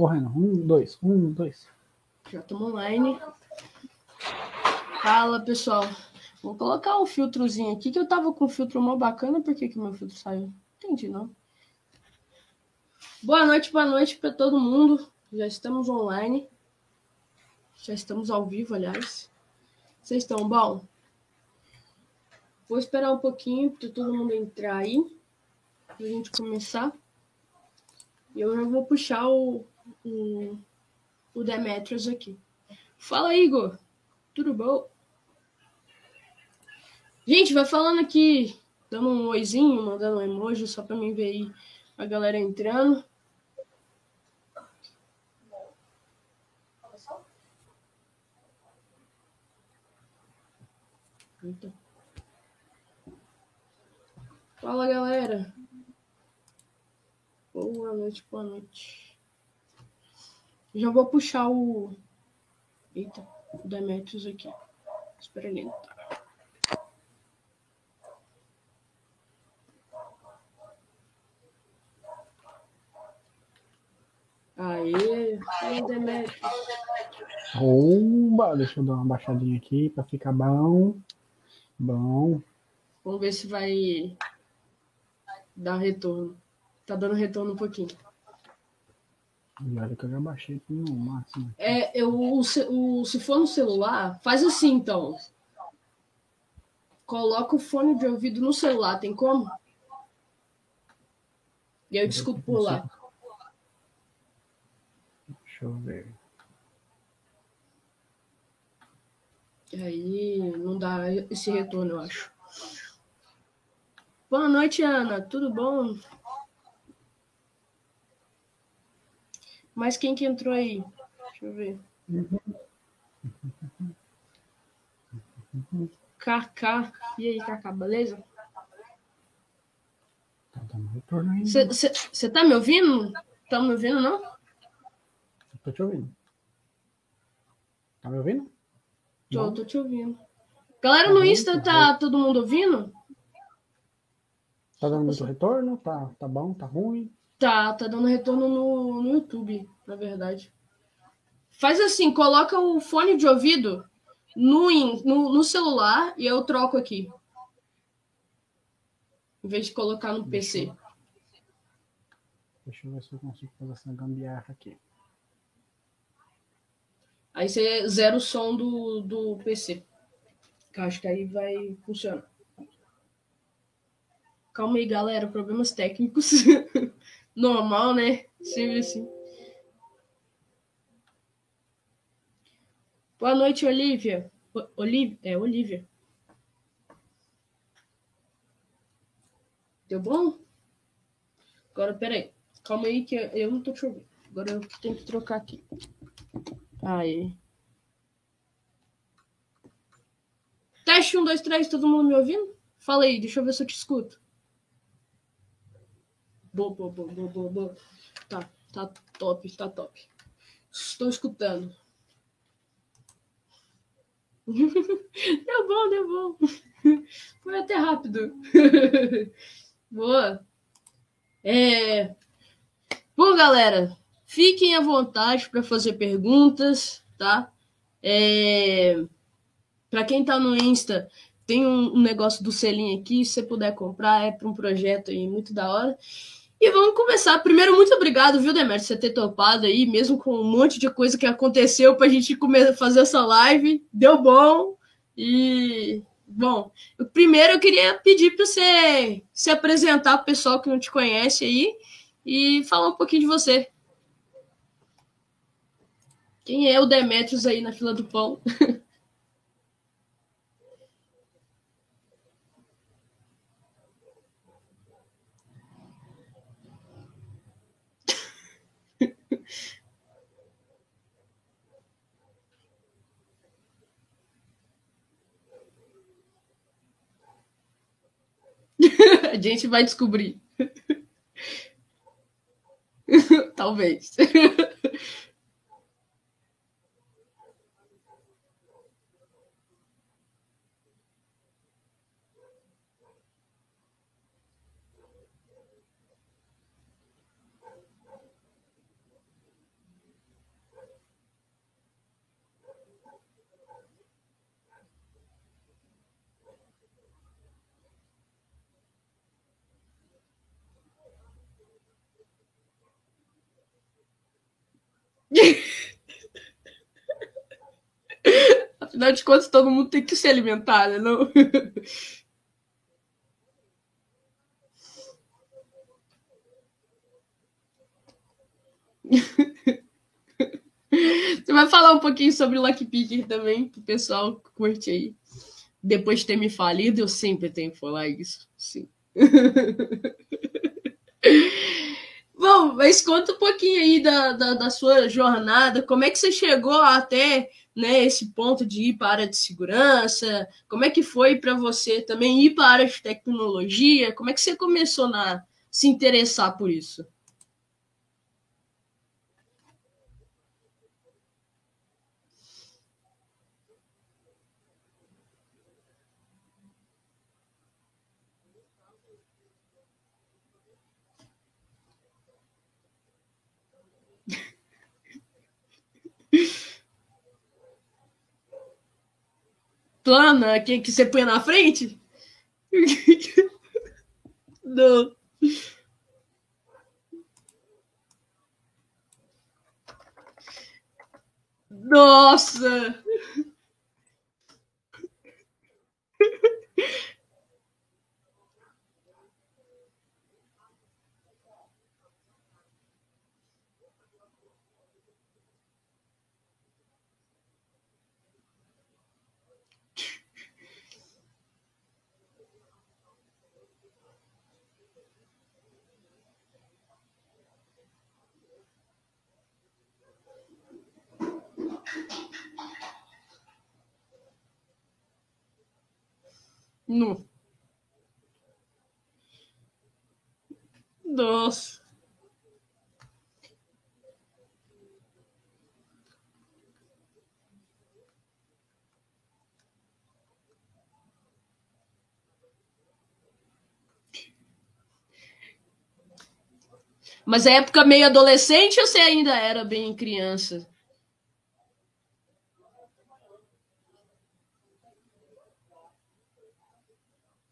correndo. Um, dois, um, dois. Já estamos online. Fala, pessoal. Vou colocar um filtrozinho aqui, que eu tava com um filtro mó bacana. Por que meu filtro saiu? Entendi, não. Boa noite, boa noite para todo mundo. Já estamos online. Já estamos ao vivo, aliás. Vocês estão bom? Vou esperar um pouquinho para todo mundo entrar aí. Pra gente começar. E eu já vou puxar o, o, o Demetrius aqui. Fala, Igor. Tudo bom? Gente, vai falando aqui, dando um oizinho, mandando um emoji, só para mim ver aí a galera entrando. Fala, galera. Boa noite, boa noite. Já vou puxar o. Eita, o Demetrius aqui. Espera ele entrar. Aê, aê, Demetrius. Oba, deixa eu dar uma baixadinha aqui para ficar bom. Bom. Vamos ver se vai dar retorno. Tá dando retorno um pouquinho. E olha que eu já baixei no máximo. É, eu, o, o- se for no celular, faz assim então. Coloca o fone de ouvido no celular, tem como? E aí eu discuto por lá. Deixa eu ver. Aí não dá esse retorno, eu acho. Boa noite, Ana. Tudo bom? Mas quem que entrou aí? Deixa eu ver. KK. E aí, KK, beleza? Tá dando retorno ainda. Você tá me ouvindo? Tá me ouvindo, não? Tô te ouvindo. Tá me ouvindo? Tô, Não? tô te ouvindo. Galera, no Tá Insta muito tá todo mundo ouvindo? Tá dando muito retorno? Tá, tá bom? Tá ruim? Tá, tá dando retorno no, no YouTube, na verdade. Faz assim, coloca o fone de ouvido no, in- no, no celular e eu troco aqui. Em vez de colocar no PC. Deixa eu ver se eu consigo fazer essa gambiarra aqui. Aí você zera o som do, do PC. Que eu acho que aí vai funcionar. Calma aí, galera. Problemas técnicos. Normal, né? Sempre assim. Boa noite, Olivia. Olivia? É, Olivia. Deu bom? Agora, peraí. Calma aí que eu não tô te ouvindo. Agora eu tenho que trocar aqui. Aí. Teste 1, 2, 3, todo mundo me ouvindo? Fala aí, deixa eu ver se eu te escuto. Boa, boa, boa, boa, boa, boa. Tá, tá top, tá top. Estou escutando. deu bom, deu bom. Foi até rápido. boa. É... Bom, galera, fiquem à vontade para fazer perguntas, tá? É... Para quem tá no Insta, tem um, um negócio do selinho aqui, se você puder comprar, é para um projeto aí muito da hora. E vamos começar. Primeiro, muito obrigado, viu, Demetrio, você ter topado aí, mesmo com um monte de coisa que aconteceu pra gente começar fazer essa live. Deu bom. E, bom, primeiro eu queria pedir para você se apresentar pro pessoal que não te conhece aí e falar um pouquinho de você. Quem é o Demetrius aí na fila do pão? A gente vai descobrir. Talvez. Afinal de contas, todo mundo tem que se alimentar, né? Não? Você vai falar um pouquinho sobre o Lucky Picker também, pro pessoal curte aí. Depois de ter me falido, eu sempre tenho que falar isso. Sim. Bom, mas conta um pouquinho aí da, da, da, sua jornada, como é que você chegou até né, esse ponto de ir para a área de segurança, como é que foi para você também ir para a área de tecnologia, como é que você começou a se interessar por isso? Plana que, que você põe na frente? Não. Nossa! No. Nossa. Mas é época meio adolescente ou você ainda era bem criança?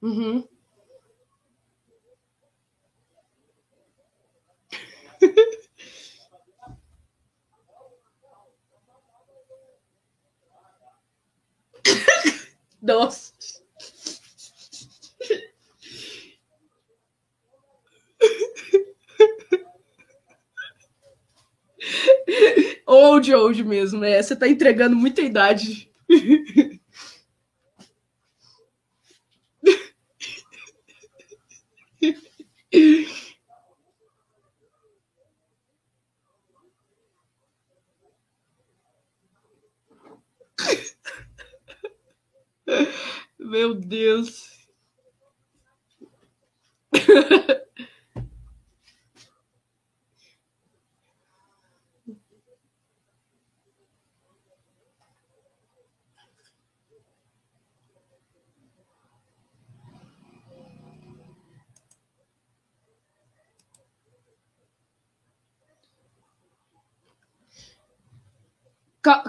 Uhum. Nossa. Old, old mesmo, né? Você tá entregando muita idade. Meu Deus.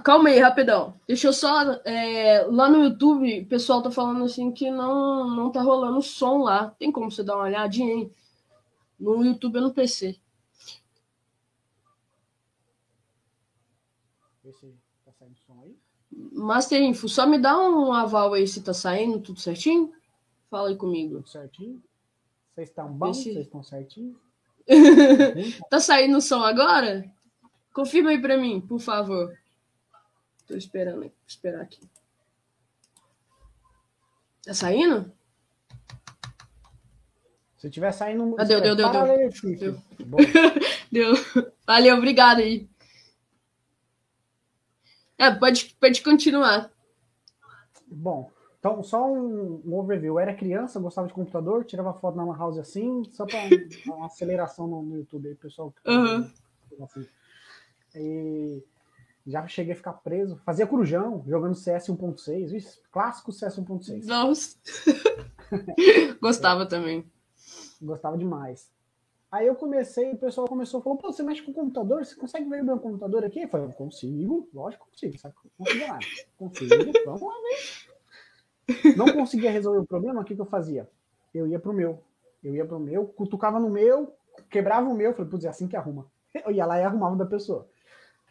Calma aí, rapidão. Deixa eu só. É, lá no YouTube, o pessoal tá falando assim que não, não tá rolando som lá. Tem como você dar uma olhadinha aí? No YouTube ou no PC? Tá saindo som aí. Master Info, só me dá um aval aí se tá saindo tudo certinho? Fala aí comigo. Tudo certinho? Vocês estão bons? Vocês estão certinhos? tá saindo som agora? Confirma aí pra mim, por favor. Tô esperando, esperar aqui. Tá saindo? Se tiver saindo. Ah, deu, deu, deu, deu. Deu. deu. Valeu, obrigado aí. É, pode, pode continuar. Bom, então só um, um, overview. Eu era criança, gostava de computador, tirava foto na house assim, só para uma aceleração no, no, YouTube aí, pessoal. Uhum. Assim. E já cheguei a ficar preso. Fazia corujão, jogando CS 1.6. Clássico CS 1.6. Nossa. Gostava é. também. Gostava demais. Aí eu comecei, o pessoal começou a falar, pô, você mexe com o computador? Você consegue ver o meu computador aqui? Eu falei, consigo, lógico que consigo, sabe? Consigo nada. Consigo, vamos lá ver. Não conseguia resolver o problema, o que, que eu fazia? Eu ia pro meu. Eu ia pro meu, cutucava no meu, quebrava o meu, falei, putz, é assim que arruma. Eu ia lá e arrumava da pessoa.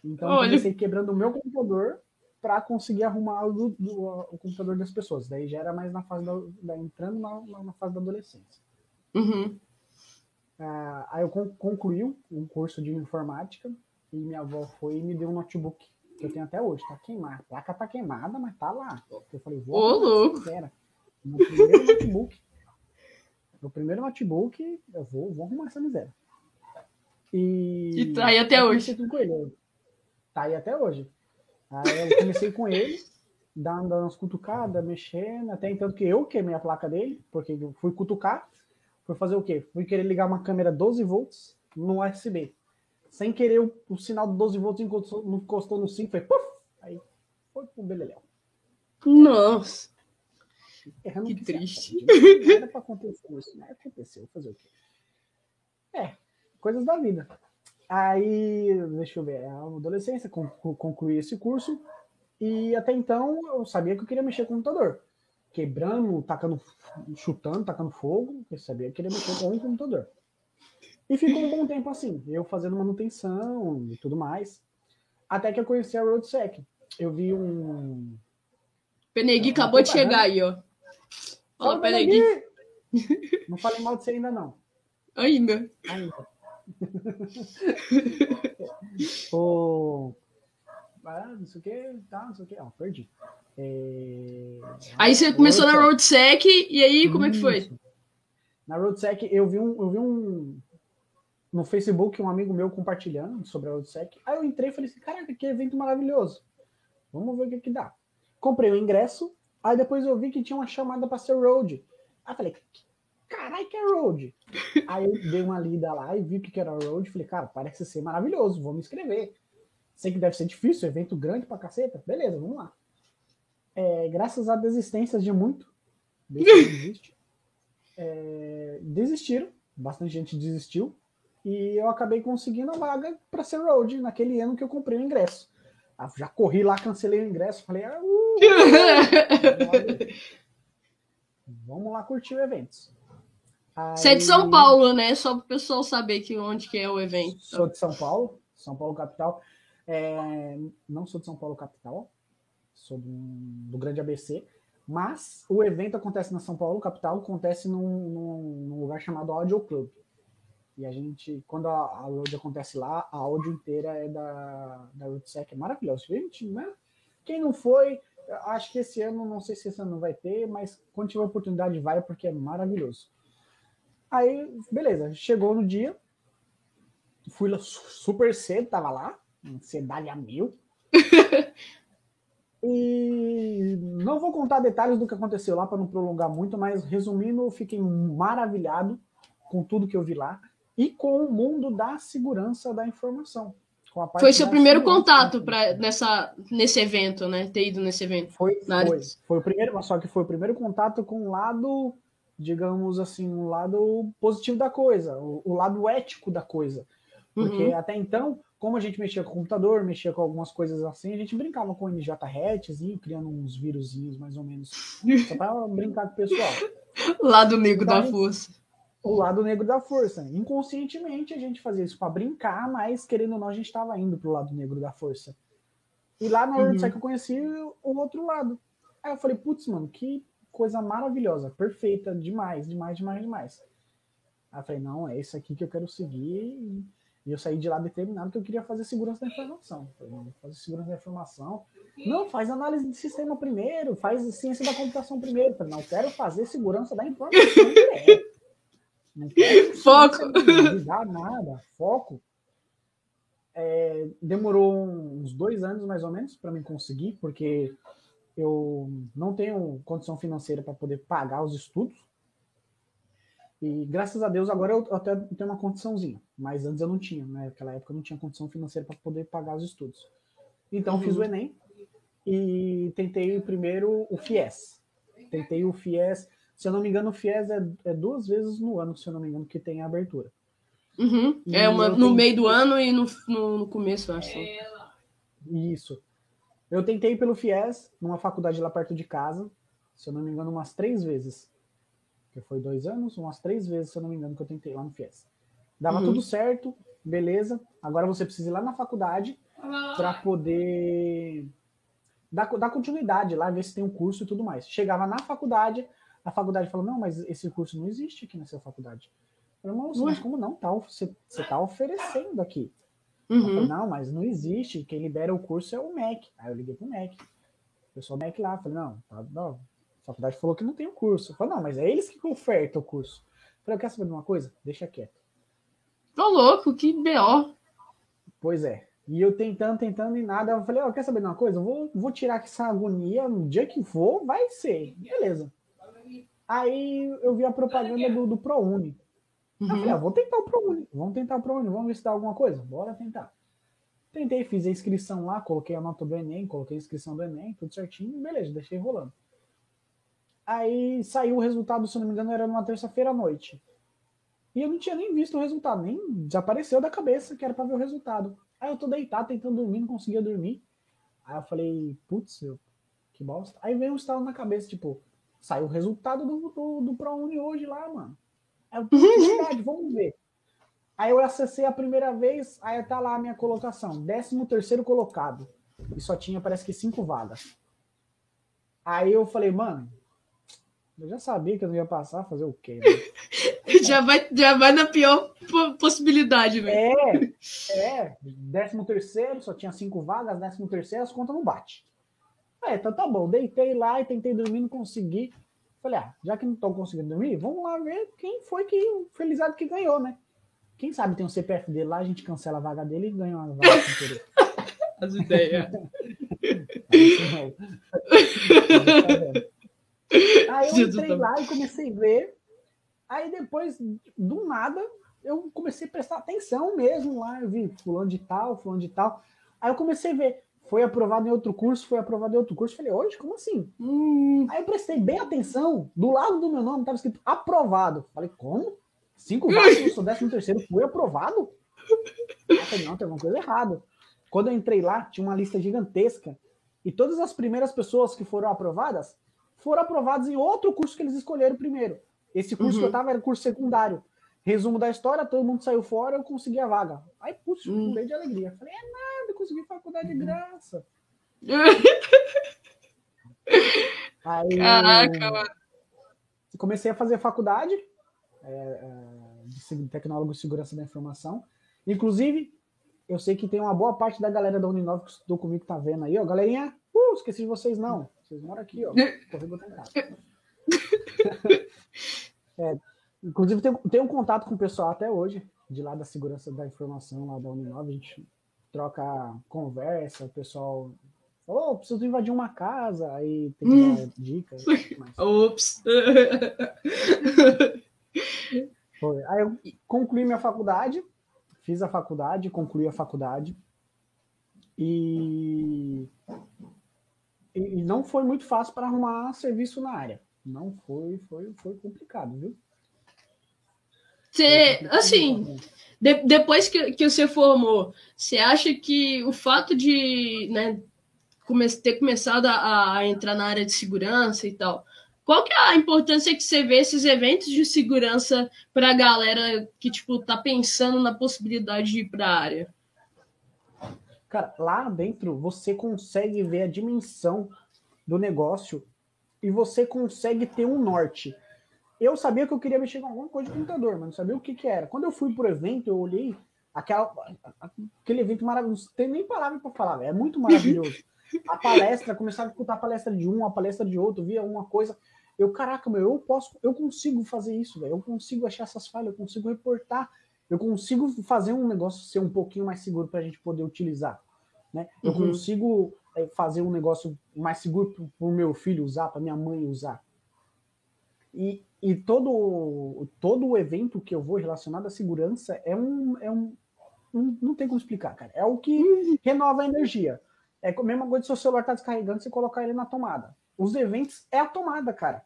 Então, eu comecei quebrando o meu computador para conseguir arrumar o, do, o, computador das pessoas. Daí já era mais na fase da, da entrando na, na, fase da adolescência. Uhum. Uh, aí eu concluí um curso de informática e minha avó foi e me deu um notebook que eu tenho até hoje. Tá queimado. A placa tá queimada, mas tá lá. Eu falei, vou. Ô, louco! Meu primeiro notebook. Meu primeiro notebook, eu vou, vou arrumar essa miséria. E, e tá aí até hoje. Com ele. Tá aí até hoje. Aí eu comecei com ele, dando umas cutucadas, mexendo, até então que eu queimei a placa dele, porque eu fui cutucar, fui fazer o quê? Fui querer ligar uma câmera 12 volts no USB. Sem querer, o, o sinal de 12 volts encostou, encostou no 5, foi puf! Aí foi pro beleléu. Nossa! Errando que triste. Não era pra acontecer isso, mas aconteceu. Fazer o quê? É, coisas da vida. Aí, deixa eu ver, a adolescência, concluí esse curso, e até então eu sabia que eu queria mexer com o computador. Quebrando, tacando, chutando, tacando fogo, eu sabia que queria mexer com o computador. E ficou um bom tempo assim, eu fazendo manutenção e tudo mais. Até que eu conheci a RoadSec. Eu vi um. Penegui acabou de chegar aí, ó. Ó, Penegui. Não falei mal de você ainda, não. Ainda. Ainda. o... Ah, não sei o que, tá, não sei o que. Ó, perdi. É... Aí você começou na RoadSec e aí como é que foi? Na RoadSec eu vi um, eu vi um no Facebook um amigo meu compartilhando sobre a RoadSec. Aí eu entrei e falei assim, caraca, que evento maravilhoso. Vamos ver o que que dá. Comprei o ingresso, aí depois eu vi que tinha uma chamada para ser road. Aí eu falei, caralho, que é road? Aí eu dei uma lida lá e vi o que era road. Falei, cara, parece ser maravilhoso, vou me inscrever. Sei que deve ser difícil, evento grande pra caceta. Beleza, vamos lá. É, graças a desistências de muito, desiste, é, desistiram, bastante gente desistiu, e eu acabei conseguindo a vaga para ser road naquele ano que eu comprei o ingresso. Ah, já corri lá, cancelei o ingresso, falei, ah, uh, vamos lá curtir o evento. Você é de São Paulo, né? Só para o pessoal saber que onde que é o evento. Sou de São Paulo, São Paulo capital. É, não sou de São Paulo capital, sou do, do, Grande ABC, mas o evento acontece na São Paulo capital, acontece num, num, num lugar chamado Audio Club. E a gente, quando a, a road acontece lá, a áudio inteira é da, da Rootsec, é maravilhoso. Gente, né? Quem não foi, acho que esse ano, não sei se esse ano vai ter, mas quando tiver oportunidade vai, porque é maravilhoso. Aí, beleza, chegou no dia, fui lá super cedo, tava lá, ansiedade a mil. e não vou contar detalhes do que aconteceu lá para não prolongar muito, mas resumindo, eu fiquei maravilhado com tudo que eu vi lá e com o mundo da segurança da informação. Foi seu primeiro contato para nessa nesse evento, né? Ter ido nesse evento. Foi, foi, foi o primeiro, só que foi o primeiro contato com o lado digamos assim, um lado positivo da coisa, o, o lado ético da coisa. Porque uhum. até então, como a gente mexia com o computador, mexia com algumas coisas assim, a gente brincava com o NJRETzinho, criando uns vírusinhos mais ou menos, só para brincar com o pessoal. Lado negro então, da força. O lado negro da força. Inconscientemente a gente fazia isso para brincar, mas querendo ou não, a gente estava indo pro lado negro da força. E lá na hora uhum. que eu conheci o outro lado. Aí eu falei, putz, mano, que coisa maravilhosa, perfeita, demais, demais, demais, demais. Aí eu falei, não, é isso aqui que eu quero seguir. E eu saí de lá determinado que eu queria fazer segurança da informação. Falei, não, fazer segurança da informação. Não, faz análise de sistema primeiro, faz ciência da computação primeiro. falei, não, quero fazer segurança da informação. Não quero Foco. Não nada. Foco. É, demorou uns dois anos mais ou menos para mim conseguir, porque eu não tenho condição financeira para poder pagar os estudos. E graças a Deus agora eu até tenho uma condiçãozinha, mas antes eu não tinha, né? Naquela época eu não tinha condição financeira para poder pagar os estudos. Então uhum. fiz o Enem e tentei primeiro o FIES. Tentei o FIES, se eu não me engano, o FIES é, é duas vezes no ano, se eu não me engano, que tem a abertura. Uhum. É uma, no meio do ano e no, no, no começo, eu acho. Isso. Eu tentei pelo FIES, numa faculdade lá perto de casa, se eu não me engano, umas três vezes. Que foi dois anos, umas três vezes, se eu não me engano, que eu tentei lá no FIES. Dava uhum. tudo certo, beleza. Agora você precisa ir lá na faculdade para poder dar, dar continuidade lá, ver se tem um curso e tudo mais. Chegava na faculdade, a faculdade falou: não, mas esse curso não existe aqui nessa faculdade. Eu falei, mas como não? Tá, você está oferecendo aqui. Uhum. Falei, não, mas não existe. Quem libera o curso é o MEC. Aí eu liguei pro MEC. O pessoal do MEC lá, falei, não, tá, não, a faculdade falou que não tem o curso. Eu falei, não, mas é eles que ofertam o curso. Eu falei, eu quero saber de uma coisa? Deixa quieto. Tô louco, que B.O. Pois é. E eu tentando, tentando e nada. Eu falei, ó, oh, quer saber de uma coisa? Eu vou, vou tirar essa agonia, no dia que for, vai ser. Beleza. Aí eu vi a propaganda do, do ProUni. Uhum. Eu falei, ah, vou tentar o ProUni. Vamos tentar o ProUni, vamos ver se dá alguma coisa. Bora tentar. Tentei, fiz a inscrição lá, coloquei a nota do Enem, coloquei a inscrição do Enem, tudo certinho, beleza, deixei rolando. Aí saiu o resultado, se não me engano, era numa terça-feira à noite. E eu não tinha nem visto o resultado, nem desapareceu da cabeça que era para ver o resultado. Aí eu tô deitado, tentando dormir, não conseguia dormir. Aí eu falei, putz, que bosta. Aí veio um estalo na cabeça, tipo, saiu o resultado do, do, do ProUni hoje lá, mano. Eu, verdade, vamos ver. Aí eu acessei a primeira vez, aí tá lá a minha colocação, 13 terceiro colocado. E só tinha, parece que, cinco vagas. Aí eu falei, mano, eu já sabia que eu não ia passar, fazer o quê? Né? já, vai, já vai na pior possibilidade, velho. É, é. Décimo terceiro, só tinha cinco vagas, décimo terceiro, as contas não bate. É, então tá bom. Deitei lá e tentei dormir, não consegui. Falei, ah, já que não tô conseguindo dormir, vamos lá ver quem foi que o felizado que ganhou, né? Quem sabe tem um CPF dele lá, a gente cancela a vaga dele e ganha uma vaga. As ideias. Aí eu entrei lá e comecei a ver. Aí depois, do nada, eu comecei a prestar atenção mesmo lá. Eu vi fulano de tal, fulano de tal. Aí eu comecei a ver. Foi aprovado em outro curso, foi aprovado em outro curso. Falei, hoje, como assim? Hum. Aí eu prestei bem atenção. Do lado do meu nome estava escrito aprovado. Falei, como? Cinco vagas no sou décimo terceiro, fui aprovado? Eu falei, não, tem alguma coisa errada. Quando eu entrei lá, tinha uma lista gigantesca. E todas as primeiras pessoas que foram aprovadas foram aprovados em outro curso que eles escolheram primeiro. Esse curso uhum. que eu tava era curso secundário. Resumo da história, todo mundo saiu fora, eu consegui a vaga. Aí, putz, uhum. de alegria. Falei, é nada, consegui faculdade de uhum. graça. Aí, Caraca, mano. Comecei a fazer faculdade é, é, de tecnólogo de segurança da informação. Inclusive, eu sei que tem uma boa parte da galera da Uninove que estudou comigo que tá vendo aí, ó. Galerinha, uh, esqueci de vocês não. Vocês moram aqui, ó. Corrego em casa. é, inclusive, tem, tem um contato com o pessoal até hoje, de lá da segurança da informação, lá da Uninove. A gente troca conversa, o pessoal oh, preciso invadir uma casa, aí tem que hum. dar dicas. Mas... Ops! Foi. Aí eu concluí minha faculdade, fiz a faculdade, concluí a faculdade. E e não foi muito fácil para arrumar serviço na área. Não foi, foi, foi complicado, viu? Você, assim, de, depois que, que você formou, você acha que o fato de né, come, ter começado a, a, entrar na área de segurança e tal, qual que é a importância que você vê esses eventos de segurança para a galera que tipo tá pensando na possibilidade de ir para a área? Cara, lá dentro você consegue ver a dimensão do negócio e você consegue ter um norte. Eu sabia que eu queria mexer com alguma coisa de computador, mas não sabia o que, que era. Quando eu fui pro evento, eu olhei aquela, aquele evento maravilhoso. Não tem nem palavra para falar, é muito maravilhoso. A palestra, começava a escutar a palestra de um, a palestra de outro, via alguma coisa. Eu, caraca, meu, eu posso, eu consigo fazer isso, velho. Eu consigo achar essas falhas, eu consigo reportar eu consigo fazer um negócio ser um pouquinho mais seguro para a gente poder utilizar. Né? Eu uhum. consigo é, fazer um negócio mais seguro para o meu filho usar, para minha mãe usar. E, e todo, todo o evento que eu vou relacionado à segurança é um, é um, um não tem como explicar, cara. É o que uhum. renova a energia. É a mesma coisa se o seu celular está descarregando, você colocar ele na tomada. Os eventos é a tomada, cara.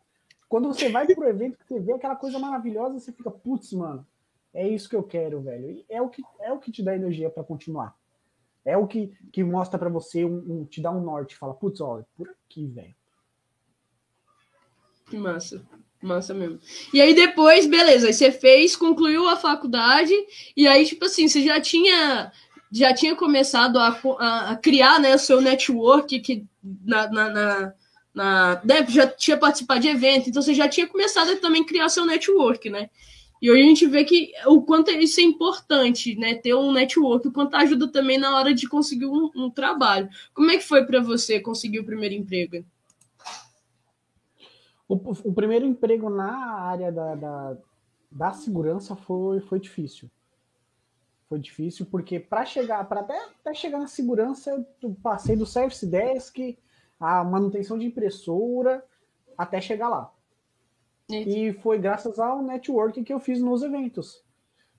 Quando você vai pro evento, que você vê aquela coisa maravilhosa, você fica, putz, mano, é isso que eu quero, velho. E é o que, é o que te dá energia para continuar. É o que, que mostra para você, um, um, te dá um norte. Fala, putz, olha, por aqui, velho. Que massa. Massa mesmo. E aí depois, beleza, aí você fez, concluiu a faculdade, e aí, tipo assim, você já tinha já tinha começado a, a, a criar né, o seu network que na, na, na, na né, já tinha participado de evento, então você já tinha começado a também criar seu network, né? E hoje a gente vê que o quanto isso é importante, né? Ter um network, o quanto ajuda também na hora de conseguir um, um trabalho. Como é que foi para você conseguir o primeiro emprego? O, o primeiro emprego na área da, da, da segurança foi, foi difícil. Foi difícil porque para chegar, para até, até chegar na segurança, eu passei do service desk, a manutenção de impressora, até chegar lá. E foi graças ao network que eu fiz nos eventos.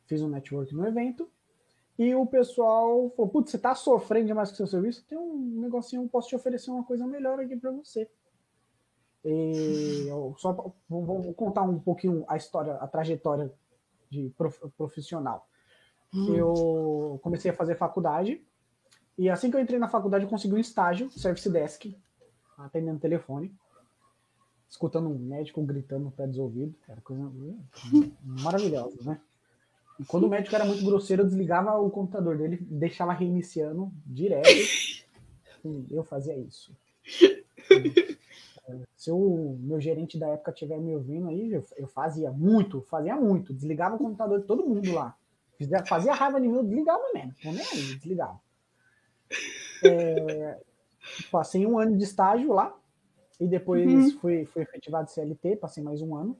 Fiz um network no evento e o pessoal falou: Putz, você tá sofrendo demais com seu serviço? Tem um negocinho, eu posso te oferecer uma coisa melhor aqui para você. E eu só vou, vou, contar um pouquinho a história, a trajetória de prof, profissional. Hum. Eu comecei a fazer faculdade e assim que eu entrei na faculdade eu consegui um estágio, service desk, atendendo telefone escutando um médico gritando no pé dos ouvidos. Era coisa maravilhosa, né? E quando o médico era muito grosseiro, eu desligava o computador dele, deixava reiniciando direto. Eu fazia isso. Se o meu gerente da época estiver me ouvindo aí, eu, eu, fazia muito, fazia muito. Desligava o computador de todo mundo lá. Fazia raiva de mim, desligava mesmo. Não nem aí, desligava. É, passei um ano de estágio lá, e depois uhum. fui, fui efetivado CLT, passei mais um ano.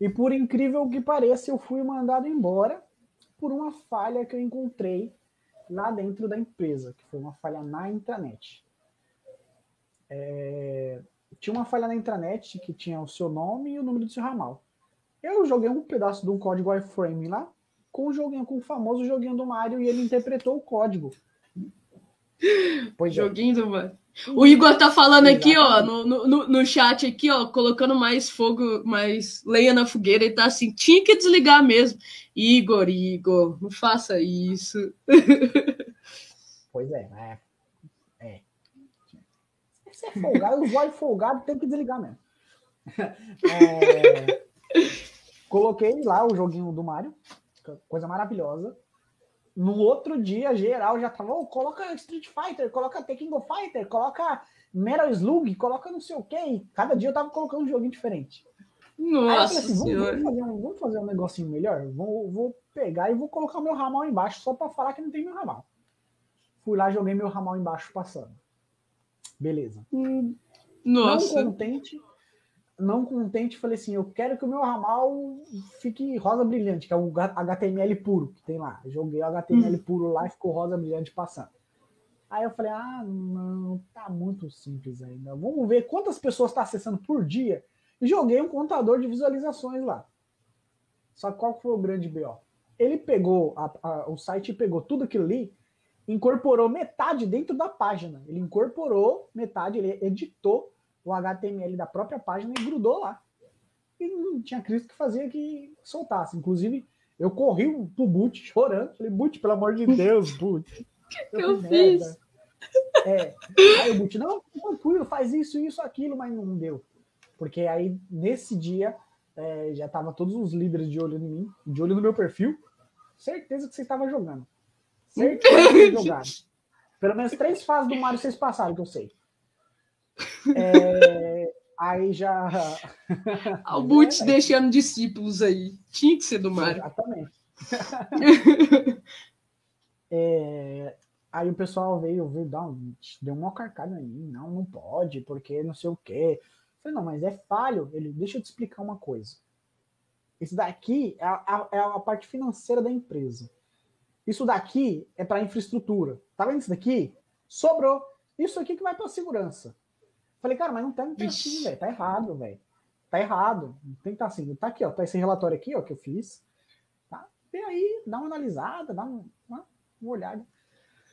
E por incrível que pareça, eu fui mandado embora por uma falha que eu encontrei lá dentro da empresa, que foi uma falha na intranet. É... Tinha uma falha na intranet que tinha o seu nome e o número do seu ramal. Eu joguei um pedaço de um código wireframe lá, com o joguinho, com o famoso joguinho do Mario, e ele interpretou o código. Pois é. joguinho é. do Mario. O Igor tá falando aqui, ó, no, no, no chat aqui, ó, colocando mais fogo, mais lenha na fogueira, ele tá assim, tinha que desligar mesmo. Igor, Igor, não faça isso. Pois é, é. É. Se é folgado, o zóio folgado tem que desligar mesmo. É, coloquei lá o joguinho do Mario, coisa maravilhosa. No outro dia, geral já tava, oh, coloca Street Fighter, coloca Tekken Go Fighter, coloca Metal Slug, coloca não sei o quê. cada dia eu tava colocando um joguinho diferente. Nossa assim, vamos, vamos, fazer um, vamos, fazer um, negocinho melhor? Vou, vou pegar e vou colocar meu ramal embaixo só para falar que não tem meu ramal. Fui lá, joguei meu ramal embaixo passando. Beleza. Nossa. Não contente, não contente, falei assim: eu quero que o meu ramal fique rosa brilhante, que é o HTML puro que tem lá. Joguei o HTML hum. puro lá e ficou rosa brilhante passando. Aí eu falei: ah, não, tá muito simples ainda. Vamos ver quantas pessoas está acessando por dia. E joguei um contador de visualizações lá. Só que qual foi o grande BO? Ele pegou, a, a, o site pegou tudo aquilo ali, incorporou metade dentro da página. Ele incorporou metade, ele editou o HTML da própria página e grudou lá. E não tinha Cristo que fazia que soltasse. Inclusive, eu corri pro boot chorando. Falei, boot, pelo amor de Deus, boot. que eu, fiz? É. Aí o boot, não, tranquilo, faz isso, isso, aquilo, mas não deu. Porque aí, nesse dia, é, já tava todos os líderes de olho em mim, de olho no meu perfil. Certeza que você estava jogando. Jogaram. Pelo menos três fases do Mario vocês passaram, que eu sei. É, aí já. Albut é, deixando discípulos aí. Tinha que ser do Mário. Exatamente. é, aí o pessoal veio, veio dar um, deu uma carcada mim. Não, não pode, porque não sei o quê. Eu falei, não, mas é falho. Ele, deixa eu te explicar uma coisa. Isso daqui é a, é a parte financeira da empresa. Isso daqui é para infraestrutura. Tá vendo isso daqui? Sobrou. Isso aqui que vai para segurança. Falei, cara, mas não tem que estar assim, velho. Tá errado, velho. Tá errado. Não tem que estar tá assim. Tá aqui, ó. Tá esse relatório aqui, ó, que eu fiz. Tá? Vem aí, dá uma analisada, dá uma, uma, uma olhada.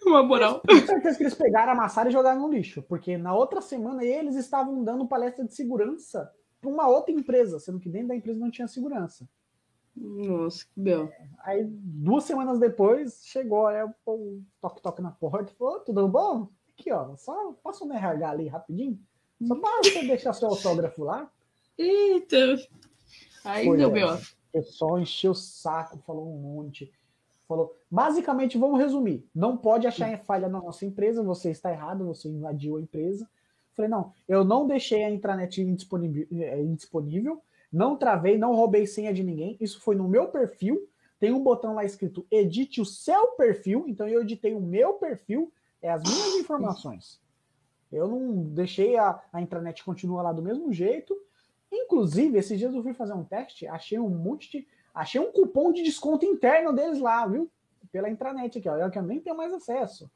Uma moral. Com certeza que eles pegaram, amassaram e jogaram no lixo. Porque na outra semana eles estavam dando palestra de segurança para uma outra empresa, sendo que dentro da empresa não tinha segurança. Nossa, que belo. Aí, duas semanas depois, chegou é, o toque-toque na porta. Falou, tudo bom? Aqui, ó, só passa um RH ali rapidinho. Só para você deixar seu autógrafo lá. Eita! Aí Foi, deu é, O pessoal encheu o saco, falou um monte. Falou, basicamente, vamos resumir. Não pode achar falha na nossa empresa, você está errado, você invadiu a empresa. Falei, não, eu não deixei a intranet indisponível, é, indisponível, não travei, não roubei senha de ninguém. Isso foi no meu perfil. Tem um botão lá escrito edite o seu perfil. Então eu editei o meu perfil, é as minhas informações. Eu não deixei a, a intranet continuar lá do mesmo jeito. Inclusive, esses dias eu fui fazer um teste, achei um monte de. Achei um cupom de desconto interno deles lá, viu? Pela intranet aqui, ó. Eu que eu nem tenho mais acesso.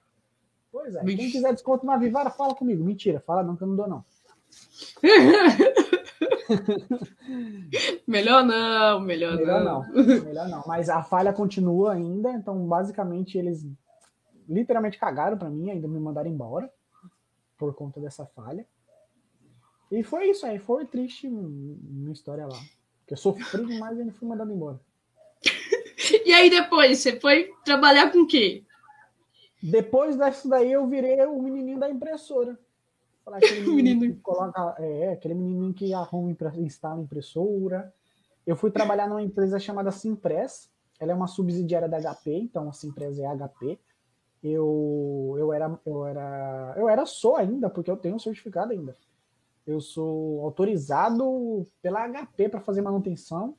Pois é. Quem quiser desconto na Vivara, fala comigo. Mentira, fala não que eu não dou, não. melhor não, melhor, melhor não. não. Melhor não. Mas a falha continua ainda, então basicamente eles literalmente cagaram para mim, ainda me mandaram embora por conta dessa falha. E foi isso aí, foi triste minha história lá. Porque eu sofri demais e ainda fui mandado embora. E aí depois, você foi trabalhar com o quê? Depois disso daí eu virei o menininho da impressora. Aquele menino que coloca, é, aquele menininho que arruma, instala impressora. Eu fui trabalhar numa empresa chamada Simpress. Ela é uma subsidiária da HP, então a Simpress é HP. Eu, eu era, eu era, eu era só ainda, porque eu tenho um certificado ainda. Eu sou autorizado pela HP para fazer manutenção.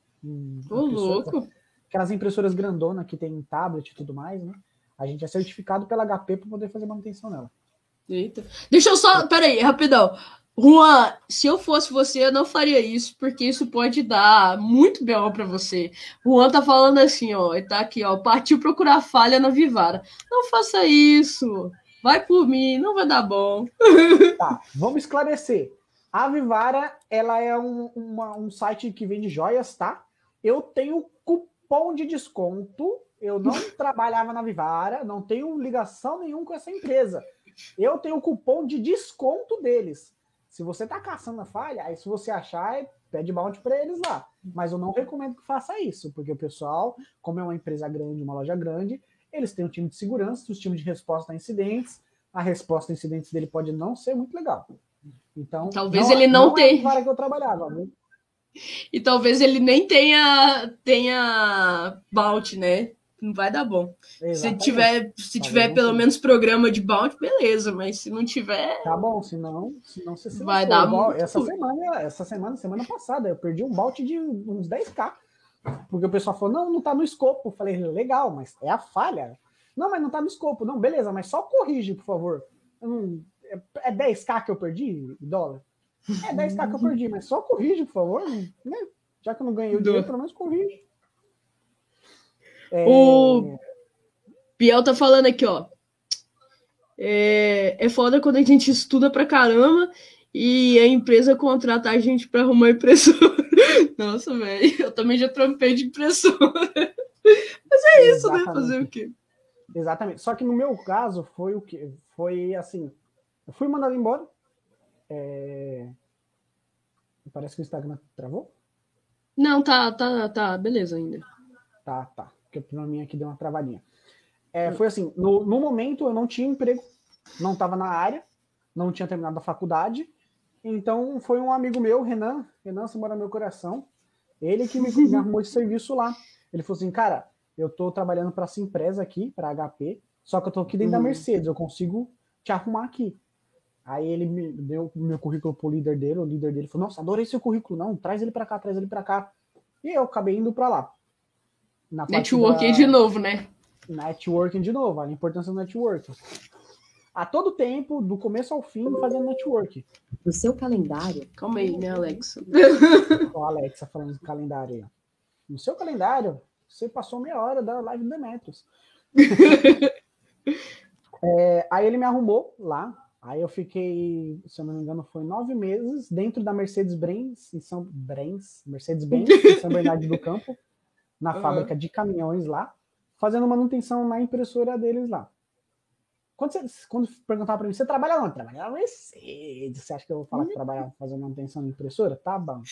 Ô, louco! Aquelas impressoras grandona que tem tablet e tudo mais, né? A gente é certificado pela HP para poder fazer manutenção nela. Eita. Deixa eu só. Peraí, rapidão. Juan, se eu fosse você, eu não faria isso, porque isso pode dar muito bem para você. Juan tá falando assim, ó, ele tá aqui, ó, partiu procurar falha na Vivara. Não faça isso. Vai por mim, não vai dar bom. Tá, vamos esclarecer. A Vivara, ela é um, uma, um site que vende joias, tá? Eu tenho cupom de desconto. Eu não trabalhava na Vivara, não tenho ligação nenhuma com essa empresa. Eu tenho o cupom de desconto deles. Se você tá caçando a falha, aí se você achar, pede bounty para eles lá. Mas eu não recomendo que faça isso, porque o pessoal, como é uma empresa grande, uma loja grande, eles têm um time de segurança, os times de resposta a incidentes. A resposta a incidentes dele pode não ser muito legal. Então, talvez não, ele não, não tenha. É que eu trabalhava, viu? E talvez ele nem tenha tenha bounty, né? Não vai dar bom. Exatamente. Se tiver, se tá tiver pelo menos programa de bounty, beleza, mas se não tiver. Tá bom, se não, se não você se vai dar muito. Essa semana, essa semana, semana passada, eu perdi um bounty de uns 10k. Porque o pessoal falou: "Não, não tá no escopo". Eu falei: "Legal, mas é a falha". Não, mas não tá no escopo. Não, beleza, mas só corrige, por favor. Não, é 10k que eu perdi dólar? É 10k que eu perdi, mas só corrige, por favor. Né? Já que eu não ganhei o dinheiro, pelo menos corrige. É... O Biel tá falando aqui, ó. É, é foda quando a gente estuda pra caramba e a empresa contrata a gente pra arrumar impressora. Nossa, velho, eu também já trampei de impressora. Mas é isso, Exatamente. né? Fazer o quê? Exatamente. Só que no meu caso foi o que? Foi assim, eu fui mandado embora. É... Parece que o Instagram travou. Não, tá, tá, tá, beleza ainda. Tá, tá. Porque pra mim aqui deu uma travadinha. É, foi assim, no, no momento eu não tinha emprego, não estava na área, não tinha terminado a faculdade. Então foi um amigo meu, Renan, Renan, você mora no meu coração. Ele que me, me arrumou esse serviço lá. Ele falou assim, cara, eu tô trabalhando para essa empresa aqui, para HP, só que eu tô aqui dentro uhum. da Mercedes, eu consigo te arrumar aqui. Aí ele me deu o meu currículo pro líder dele, o líder dele falou: "Nossa, adorei seu currículo, não, traz ele para cá, traz ele para cá". E eu acabei indo para lá. Networking da... de novo, né? Networking de novo, a importância do networking. A todo tempo, do começo ao fim, fazendo networking. No seu calendário. Calma aí, né, Alexa? Ó, Alexa falando do calendário aí. No seu calendário, você passou meia hora da live do Demetrius. é, aí ele me arrumou lá, Aí eu fiquei, se eu não me engano, foi nove meses dentro da Mercedes-Benz, em São Benz, Mercedes-Benz, em São Bernardo do Campo, na uhum. fábrica de caminhões lá, fazendo manutenção na impressora deles lá. Quando, você, quando perguntava para mim, você trabalha onde? Trabalha na Mercedes. Você acha que eu vou falar que trabalhava fazendo manutenção na impressora? Tá bom.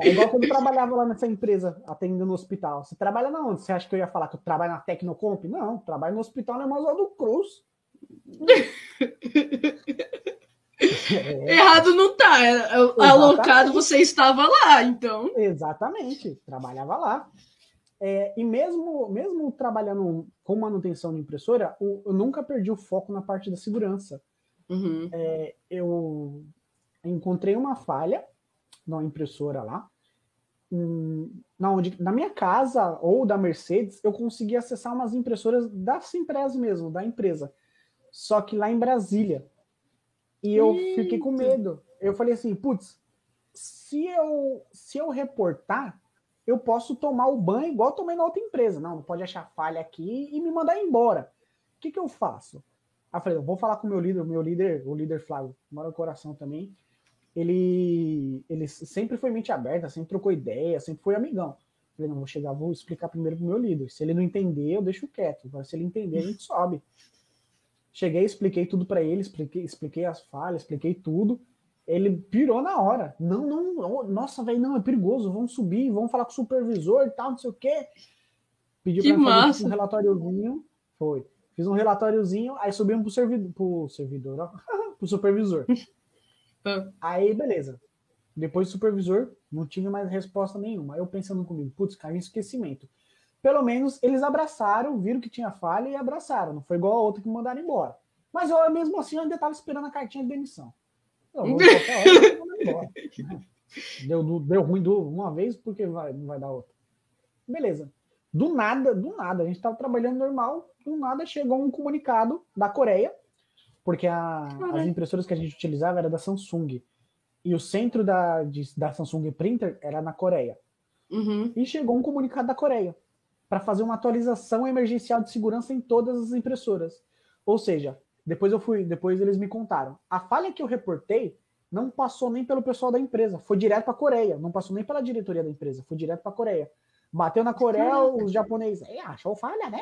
É igual quando eu trabalhava lá nessa empresa, atendendo no hospital. Você trabalha na onde? Você acha que eu ia falar que eu trabalho na Tecnocomp? Não, trabalho no hospital na do Cruz. É. Errado não tá. É, é, alocado você estava lá, então. Exatamente, trabalhava lá. É, e mesmo, mesmo trabalhando com manutenção de impressora, eu, eu nunca perdi o foco na parte da segurança. Uhum. É, eu encontrei uma falha na impressora lá, hum, na, onde, na minha casa ou da Mercedes, eu consegui acessar umas impressoras da Simpress mesmo, da empresa. Só que lá em Brasília. E eu Eita. fiquei com medo. Eu falei assim, putz, se eu, se eu reportar, eu posso tomar o banho igual tomei na outra empresa. Não, não pode achar falha aqui e me mandar embora. O que, que eu faço? Aí eu falei, eu vou falar com o meu líder, o meu líder, o líder Flávio, mora no coração também. Ele, ele sempre foi mente aberta, sempre trocou ideia, sempre foi amigão. Eu falei, não, vou chegar, vou explicar primeiro pro meu líder. Se ele não entender, eu deixo quieto. Agora, se ele entender, a gente sobe. Cheguei, expliquei tudo para ele, expliquei, expliquei as falhas, expliquei tudo. Ele pirou na hora. Não, não, não nossa, velho, não, é perigoso. Vamos subir, vamos falar com o supervisor e tal, não sei o quê. Pediu Que para fazer massa. um relatóriozinho. Foi. Fiz um relatóriozinho, aí subimos pro servidor, pro servidor, ó, pro supervisor. Ah. Aí, beleza. Depois do supervisor, não tive mais resposta nenhuma. Aí eu pensando comigo, putz, caiu em esquecimento. Pelo menos eles abraçaram, viram que tinha falha e abraçaram. Não foi igual a outra que mandaram embora. Mas eu, mesmo assim, eu ainda estava esperando a cartinha de demissão. Eu vou hora, embora. Deu, deu ruim do, uma vez, porque vai, não vai dar outra. Beleza. Do nada, do nada, a gente estava trabalhando normal, do nada chegou um comunicado da Coreia, porque a- as impressoras que a gente utilizava era da Samsung. E o centro da, de- da Samsung Printer era na Coreia. Uhum. E chegou um comunicado da Coreia para fazer uma atualização emergencial de segurança em todas as impressoras. Ou seja, depois eu fui, depois eles me contaram. A falha que eu reportei não passou nem pelo pessoal da empresa, foi direto para a Coreia, não passou nem pela diretoria da empresa, foi direto para a Coreia. Bateu na Coreia, os japoneses, "É, achou falha, né?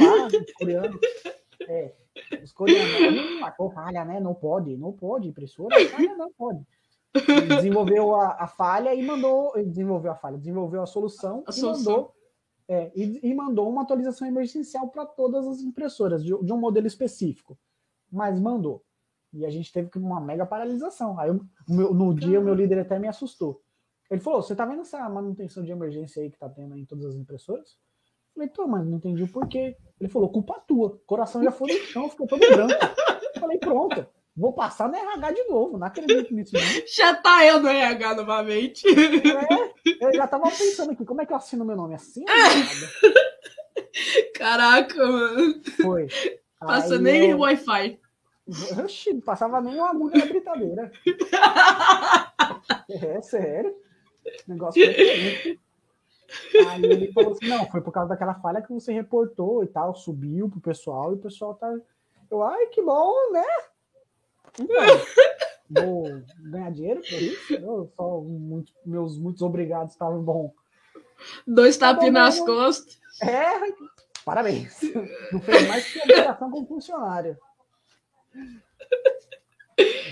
Lá, os coreanos. É, os coreanos, "Hum, achou falha, né? Não pode, não pode, impressora, falha não pode. E desenvolveu a, a falha e mandou, desenvolveu a falha, desenvolveu a solução A e solução. mandou é, e, e mandou uma atualização emergencial para todas as impressoras de, de um modelo específico. Mas mandou. E a gente teve uma mega paralisação. Aí o meu- no dia o meu líder até me assustou. Ele falou: Você tá vendo essa manutenção de emergência aí que tá tendo em todas as impressoras? Eu falei, tô, mas não entendi o porquê. Ele falou, culpa tua. O coração já foi no chão, ficou todo branco. Eu falei, pronto, vou passar no RH de novo. Não acredito nisso, não. Já tá eu no RH novamente. É, eu já tava pensando aqui, como é que eu assino meu nome? Assim? Caraca, mano. Foi. Passa Aí nem eu- Wi-Fi. Oxi, não passava nem uma agulha na britadeira. É sério. Negócio diferente. Aí ele falou assim: não, foi por causa daquela falha que você reportou e tal, subiu pro pessoal e o pessoal tá. Eu, ai, que bom, né? Então, vou ganhar dinheiro por isso? Eu só muito, meus muitos obrigados estavam bom. Dois Tá bom, tapinhos nas costas. É, parabéns. Não fez mais que obrigação com funcionário.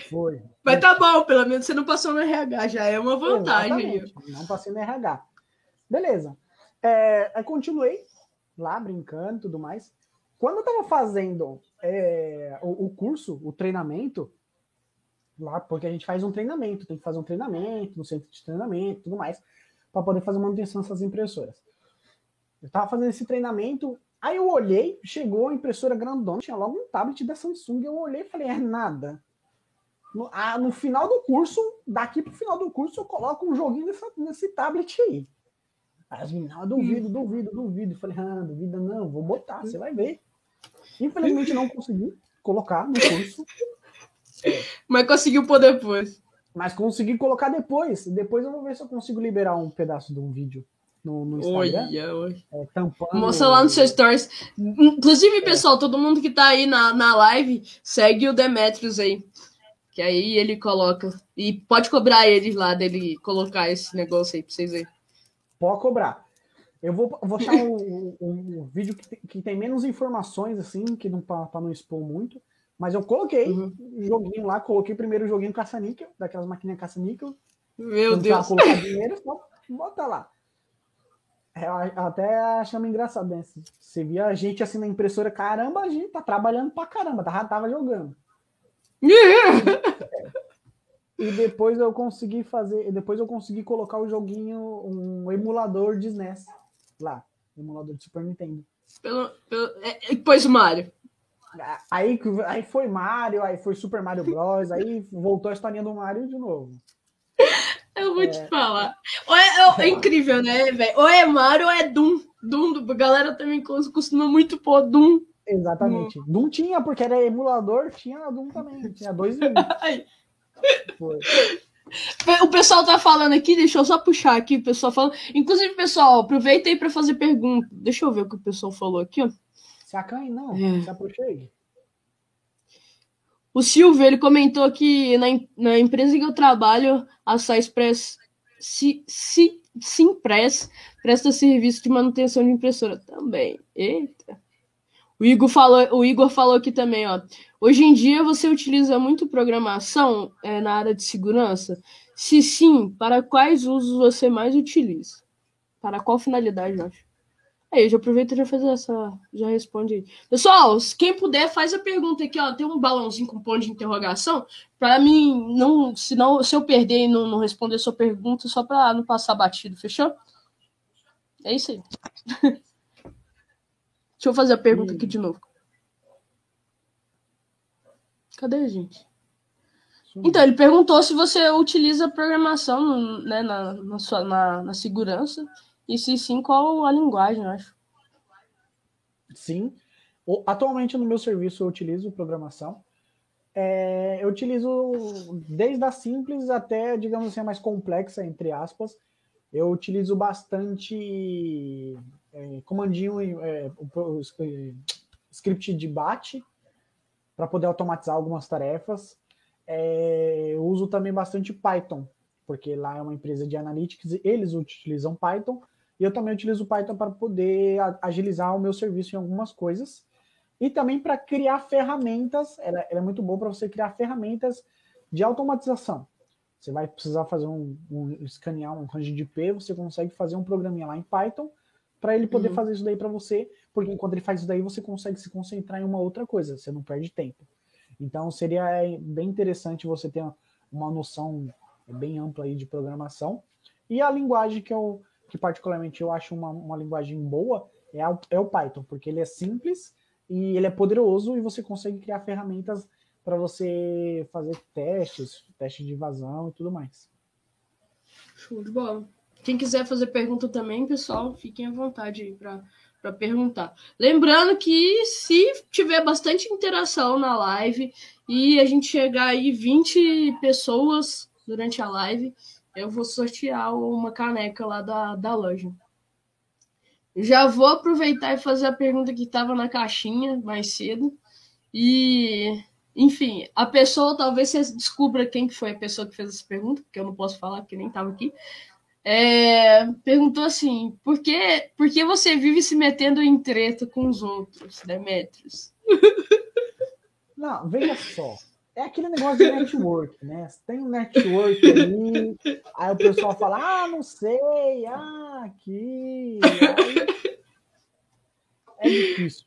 Foi. Mas tá bom, pelo menos você não passou no RH, já é uma vantagem. Não passei no RH. Beleza. É, aí continuei lá brincando e tudo mais. Quando eu tava fazendo é, o, o curso, o treinamento, lá, porque a gente faz um treinamento, tem que fazer um treinamento no centro de treinamento e tudo mais, para poder fazer manutenção dessas impressoras. Eu tava fazendo esse treinamento, aí eu olhei, chegou a impressora grandona, tinha logo um tablet da Samsung, eu olhei e falei, é nada. No, ah, no final do curso, daqui pro final do curso, eu coloco um joguinho nessa- nesse tablet aí. Aí as meninas, ah, duvido, duvido, duvido. Eu falei, ah, duvida não, vou botar, você vai ver. Infelizmente não consegui colocar no curso, Mas conseguiu pôr depois. mas consegui colocar depois. Depois eu vou ver se eu consigo liberar um pedaço de um vídeo no, no Instagram, Olha, olha. é, tampando. Mostra lá no seu stories. Inclusive, pessoal, todo mundo que tá aí na, na live, segue o Demetrius aí. Que aí ele coloca. E pode cobrar ele lá dele colocar esse negócio aí pra vocês verem. Pode cobrar. Eu vou, vou achar um, um- um vídeo que tem, que tem menos informações, assim, que não para não expor muito. Mas eu coloquei Uhum. um joguinho lá, coloquei primeiro o joguinho caça-níquel, daquelas maquininhas caça-níquel. Meu Deus. colocar dinheiro, só bota lá. É, Eu até achamos engraçado, né? Você via a gente assim na impressora, caramba, a gente tá trabalhando pra caramba, tava, tava jogando. E depois eu consegui fazer, depois eu consegui colocar o joguinho, um emulador de SNES. lá, emulador de Super Nintendo. Pelo, pelo, é, depois o Mario. Aí, aí foi Mario, aí foi Super Mario Bros, aí voltou a historinha do Mario de novo. Eu vou é... te falar. É, é, é incrível, né, velho? Ou é Mario ou é Doom. Doom, a galera também costuma muito pôr Doom. Exatamente. Doom, Doom tinha, porque era emulador, tinha Doom também. Tinha dois em. O pessoal tá falando aqui, deixa eu só puxar aqui, o pessoal falando. Inclusive, pessoal, aproveita aí para fazer pergunta. Deixa eu ver o que o pessoal falou aqui, ó. Se acanhe, não. É. Se apuxei. O Silvio, ele comentou que na, na empresa que eu trabalho, a SciPress, si, si, Simpress, presta serviço de manutenção de impressora também. Eita. O Igor falou, o Igor falou aqui também, ó. Hoje em dia você utiliza muito programação é, na área de segurança? Se sim, para quais usos você mais utiliza? Para qual finalidade, eu acho? Aí, já aproveita e já faz essa. Já responde aí. Pessoal, quem puder, faz a pergunta aqui, ó. Tem um balãozinho com ponto de interrogação. Para mim, não, se, não, se eu perder e não, não responder sua pergunta, só para não passar batido, fechou? É isso aí. Deixa eu fazer a pergunta aqui de novo. Cadê, gente? Então, ele perguntou se você utiliza programação né, na, na, sua, na, na segurança. E se sim, qual a linguagem, eu acho? Sim. Atualmente no meu serviço eu utilizo programação. É, eu utilizo desde a simples até, digamos assim, a mais complexa, entre aspas. Eu utilizo bastante é, comandinho, é, o, é, script de batch para poder automatizar algumas tarefas. É, eu uso também bastante Python, porque lá é uma empresa de analytics, eles utilizam Python e eu também utilizo o Python para poder agilizar o meu serviço em algumas coisas. E também para criar ferramentas, ela, ela é muito boa para você criar ferramentas de automatização. Você vai precisar fazer um, um escanear um range de IP, você consegue fazer um programinha lá em Python para ele poder uhum. fazer isso daí para você, porque enquanto ele faz isso daí, você consegue se concentrar em uma outra coisa, você não perde tempo. Então seria bem interessante você ter uma noção bem ampla aí de programação. E a linguagem que eu que particularmente eu acho uma, uma linguagem boa, é, a, é o Python, porque ele é simples e ele é poderoso e você consegue criar ferramentas para você fazer testes, testes de vazão e tudo mais. Show de bola. Quem quiser fazer pergunta também, pessoal, fiquem à vontade para perguntar. Lembrando que se tiver bastante interação na live e a gente chegar aí 20 pessoas durante a live, eu vou sortear uma caneca lá da, da loja. Já vou aproveitar e fazer a pergunta que estava na caixinha mais cedo. E, enfim, a pessoa, talvez você descubra quem que foi a pessoa que fez essa pergunta, porque eu não posso falar, porque nem estava aqui. É, perguntou assim: por que, por que você vive se metendo em treta com os outros, Demetrios? Não, veja só é aquele negócio de network, né? Tem um network ali, aí o pessoal fala, ah, não sei, ah, aqui. Aí... É difícil.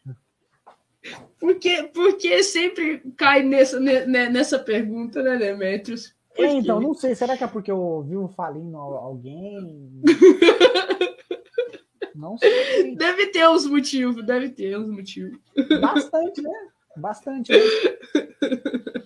Porque, porque sempre cai nessa, nessa pergunta, né, Demetrius? É, então, não sei. Será que é porque eu ouvi um falindo alguém? não sei. Deve ter uns motivos, deve ter uns motivos. Bastante, né? Bastante. Né?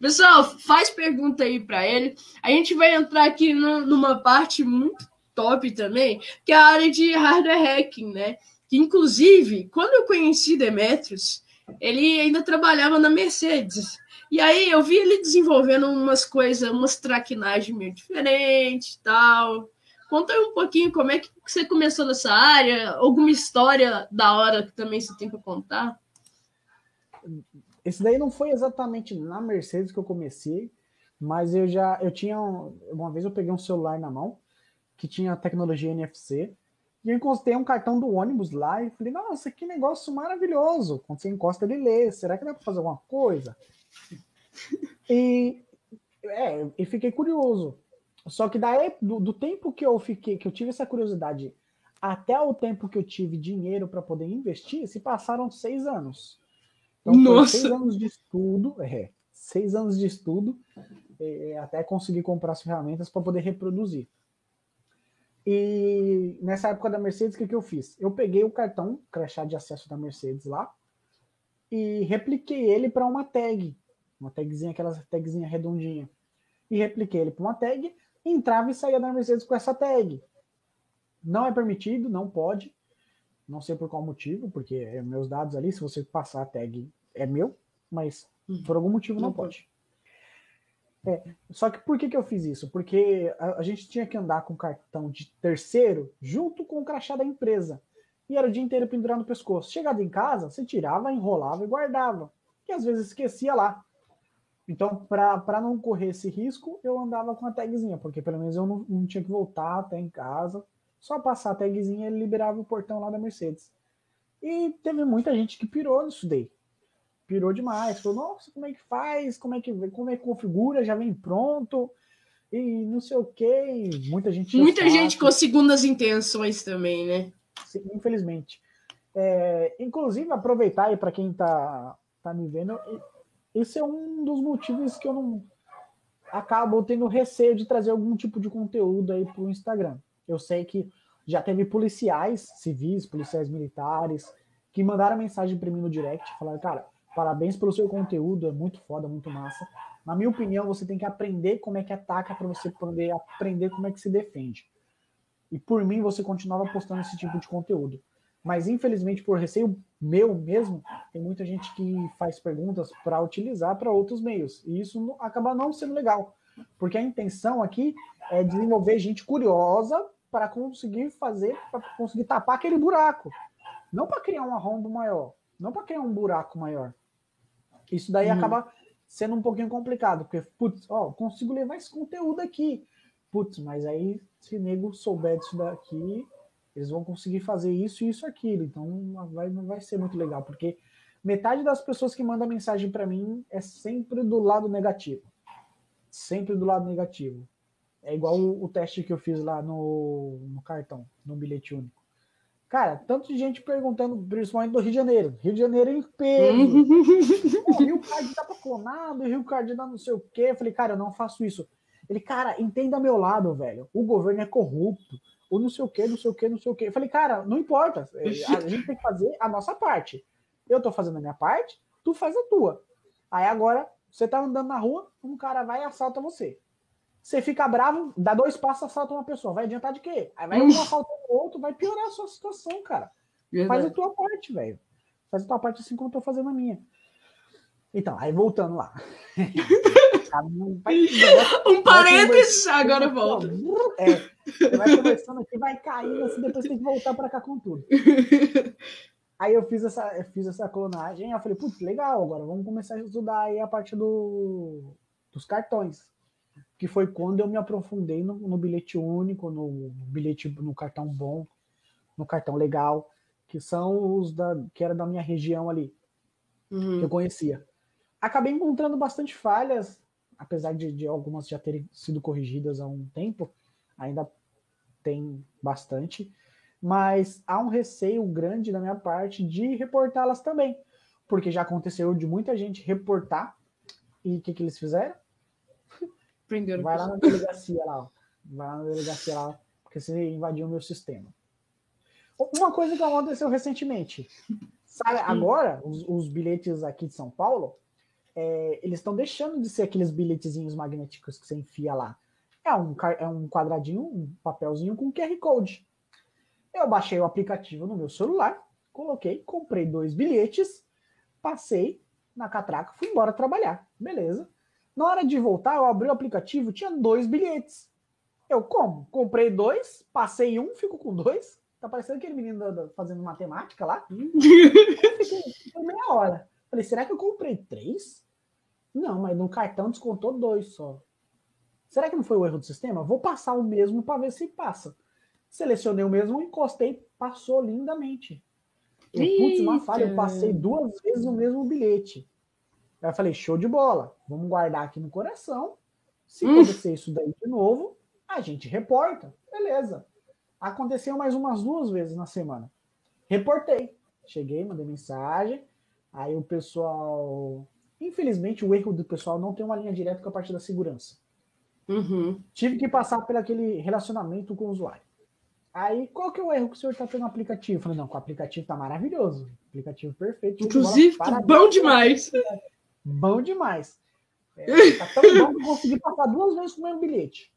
Pessoal, faz pergunta aí para ele. A gente vai entrar aqui numa parte muito top também, que é a área de hardware hacking, né? Que, inclusive, quando eu conheci Demetrius, ele ainda trabalhava na Mercedes. E aí eu vi ele desenvolvendo umas coisas, umas traquinagens meio diferentes e tal. Conta aí um pouquinho como é que você começou nessa área, alguma história da hora que também você tem para contar. Esse daí não foi exatamente na Mercedes que eu comecei, mas eu já eu tinha uma vez eu peguei um celular na mão que tinha tecnologia NFC e eu encostei um cartão do ônibus lá e falei, nossa, que negócio maravilhoso. Quando você encosta, ele lê. Será que dá para fazer alguma coisa? E, é, e fiquei curioso. Só que daí, do, do, tempo que eu fiquei, que eu tive essa curiosidade, até o tempo que eu tive dinheiro para poder investir, se passaram seis anos. Então, Nossa. seis anos de estudo, é, seis anos de estudo, é, até conseguir comprar as ferramentas para poder reproduzir. E nessa época da Mercedes, o que, que eu fiz? Eu peguei o cartão crachá de acesso da Mercedes lá e repliquei ele para uma tag, uma tagzinha, aquela tagzinha redondinha. E repliquei ele para uma tag, entrava e saía da Mercedes com essa tag. Não é permitido, não pode. Não sei por qual motivo, porque é meus dados ali, se você passar a tag, é meu, mas hum. por algum motivo não, não pode. É, só que por que, que eu fiz isso? Porque a, a, gente tinha que andar com cartão de terceiro junto com o crachá da empresa. E era o dia inteiro pendurado no pescoço. Chegado em casa, você tirava, enrolava e guardava. E às vezes esquecia lá. Então, para não correr esse risco, eu andava com a tagzinha, porque pelo menos eu não, não tinha que voltar até em casa. Só passar a tagzinha ele liberava o portão lá da Mercedes. E teve muita gente que pirou nisso daí pirou demais. Falou, nossa, como é que faz? Como é que, como é que configura? Já vem pronto. E não sei o que. Muita gente. Muita gente com segundas intenções também, né? Sim, infelizmente. É, inclusive, aproveitar aí para quem tá, tá me vendo, esse é um dos motivos que eu não acabo tendo receio de trazer algum tipo de conteúdo aí para o Instagram. Eu sei que já teve policiais civis, policiais militares, que mandaram mensagem para mim no direct, falaram, cara, Parabéns pelo seu conteúdo, é muito foda, muito massa. Na minha opinião, você tem que aprender como é que ataca para você poder aprender como é que se defende. E por mim, você continuava postando esse tipo de conteúdo. Mas infelizmente, por receio meu mesmo, tem muita gente que faz perguntas para utilizar para outros meios. E isso acaba não sendo legal. Porque a intenção aqui é desenvolver gente curiosa para conseguir fazer, para conseguir tapar aquele buraco. Não para criar um arrombo maior, não para criar um buraco maior. Isso daí uhum. acaba sendo um pouquinho complicado, porque, putz, ó, consigo levar esse conteúdo aqui. Putz, mas aí, se nego souber disso daqui, eles vão conseguir fazer isso e isso aquilo. Então, vai, não vai ser muito legal, porque metade das pessoas que mandam mensagem para mim é sempre do lado negativo. Sempre do lado negativo. É igual o, o teste que eu fiz lá no, no cartão, no bilhete único. Cara, tanto de gente perguntando, principalmente do Rio de Janeiro. Rio de Janeiro em peso. Rio Card tá pra clonado, Rio Card dá não sei o quê. Eu falei, cara, eu não faço isso. Ele, cara, entenda meu lado, velho. O governo é corrupto. Ou não sei o quê, não sei o quê, não sei o quê. Eu falei, cara, não importa. A gente tem que fazer a nossa parte. Eu tô fazendo a minha parte, tu faz a tua. Aí agora, você tá andando na rua, um cara vai e assalta você. Você fica bravo, dá dois passos, assalta uma pessoa. Vai adiantar de quê? Aí vai um assaltando o outro, vai piorar a sua situação, cara. Verdade. Faz a tua parte, velho. Faz a tua parte assim como eu tô fazendo a minha. Então, aí voltando lá. um parênteses, agora volta. É, vai conversando aqui, vai caindo, assim, depois tem que voltar para cá com tudo. Aí eu fiz essa, eu fiz essa clonagem, eu falei, putz, legal, agora vamos começar a estudar aí a parte do, dos cartões que foi quando eu me aprofundei no, no bilhete único, no bilhete no cartão bom, no cartão legal, que são os da, que era da minha região ali, uhum. que eu conhecia. Acabei encontrando bastante falhas, apesar de, de algumas já terem sido corrigidas há um tempo, ainda tem bastante, mas há um receio grande da minha parte de reportá-las também, porque já aconteceu de muita gente reportar e o que, que eles fizeram? Prenderam Vai lá na delegacia lá, ó. Vai lá na delegacia lá, porque você invadiu o meu sistema. Uma coisa que aconteceu recentemente. Sabe, agora, os, os, bilhetes aqui de São Paulo, é, eles estão deixando de ser aqueles bilhetezinhos magnéticos que você enfia lá. É um, é um quadradinho, um papelzinho com QR Code. Eu baixei o aplicativo no meu celular, coloquei, comprei dois bilhetes, passei na catraca, fui embora trabalhar. Beleza. Na hora de voltar, eu abri o aplicativo, tinha dois bilhetes. Eu como? Comprei dois, passei um, fico com dois. Tá parecendo aquele menino fazendo matemática lá. Fiquei meia hora. Falei, será que eu comprei três? Não, mas no cartão descontou dois só. Será que não foi o erro do sistema? Vou passar o mesmo para ver se passa. Selecionei o mesmo, encostei, passou lindamente. Eu, putz, uma falha, eu passei duas vezes o mesmo bilhete. Aí eu falei, show de bola, vamos guardar aqui no coração. Se hum. acontecer isso daí de novo, a gente reporta. Beleza. Aconteceu mais umas duas vezes na semana. Reportei. Cheguei, mandei mensagem. Aí o pessoal. Infelizmente, o erro do pessoal não tem uma linha direta com a parte da segurança. Uhum. Tive que passar por aquele relacionamento com o usuário. Aí, qual que é o erro que o senhor tá tendo no aplicativo? Eu falei, não, com o aplicativo tá maravilhoso. Aplicativo perfeito. Inclusive, tá bom demais. Bom demais. É, tá tão bom que eu consegui passar duas vezes com o mesmo bilhete.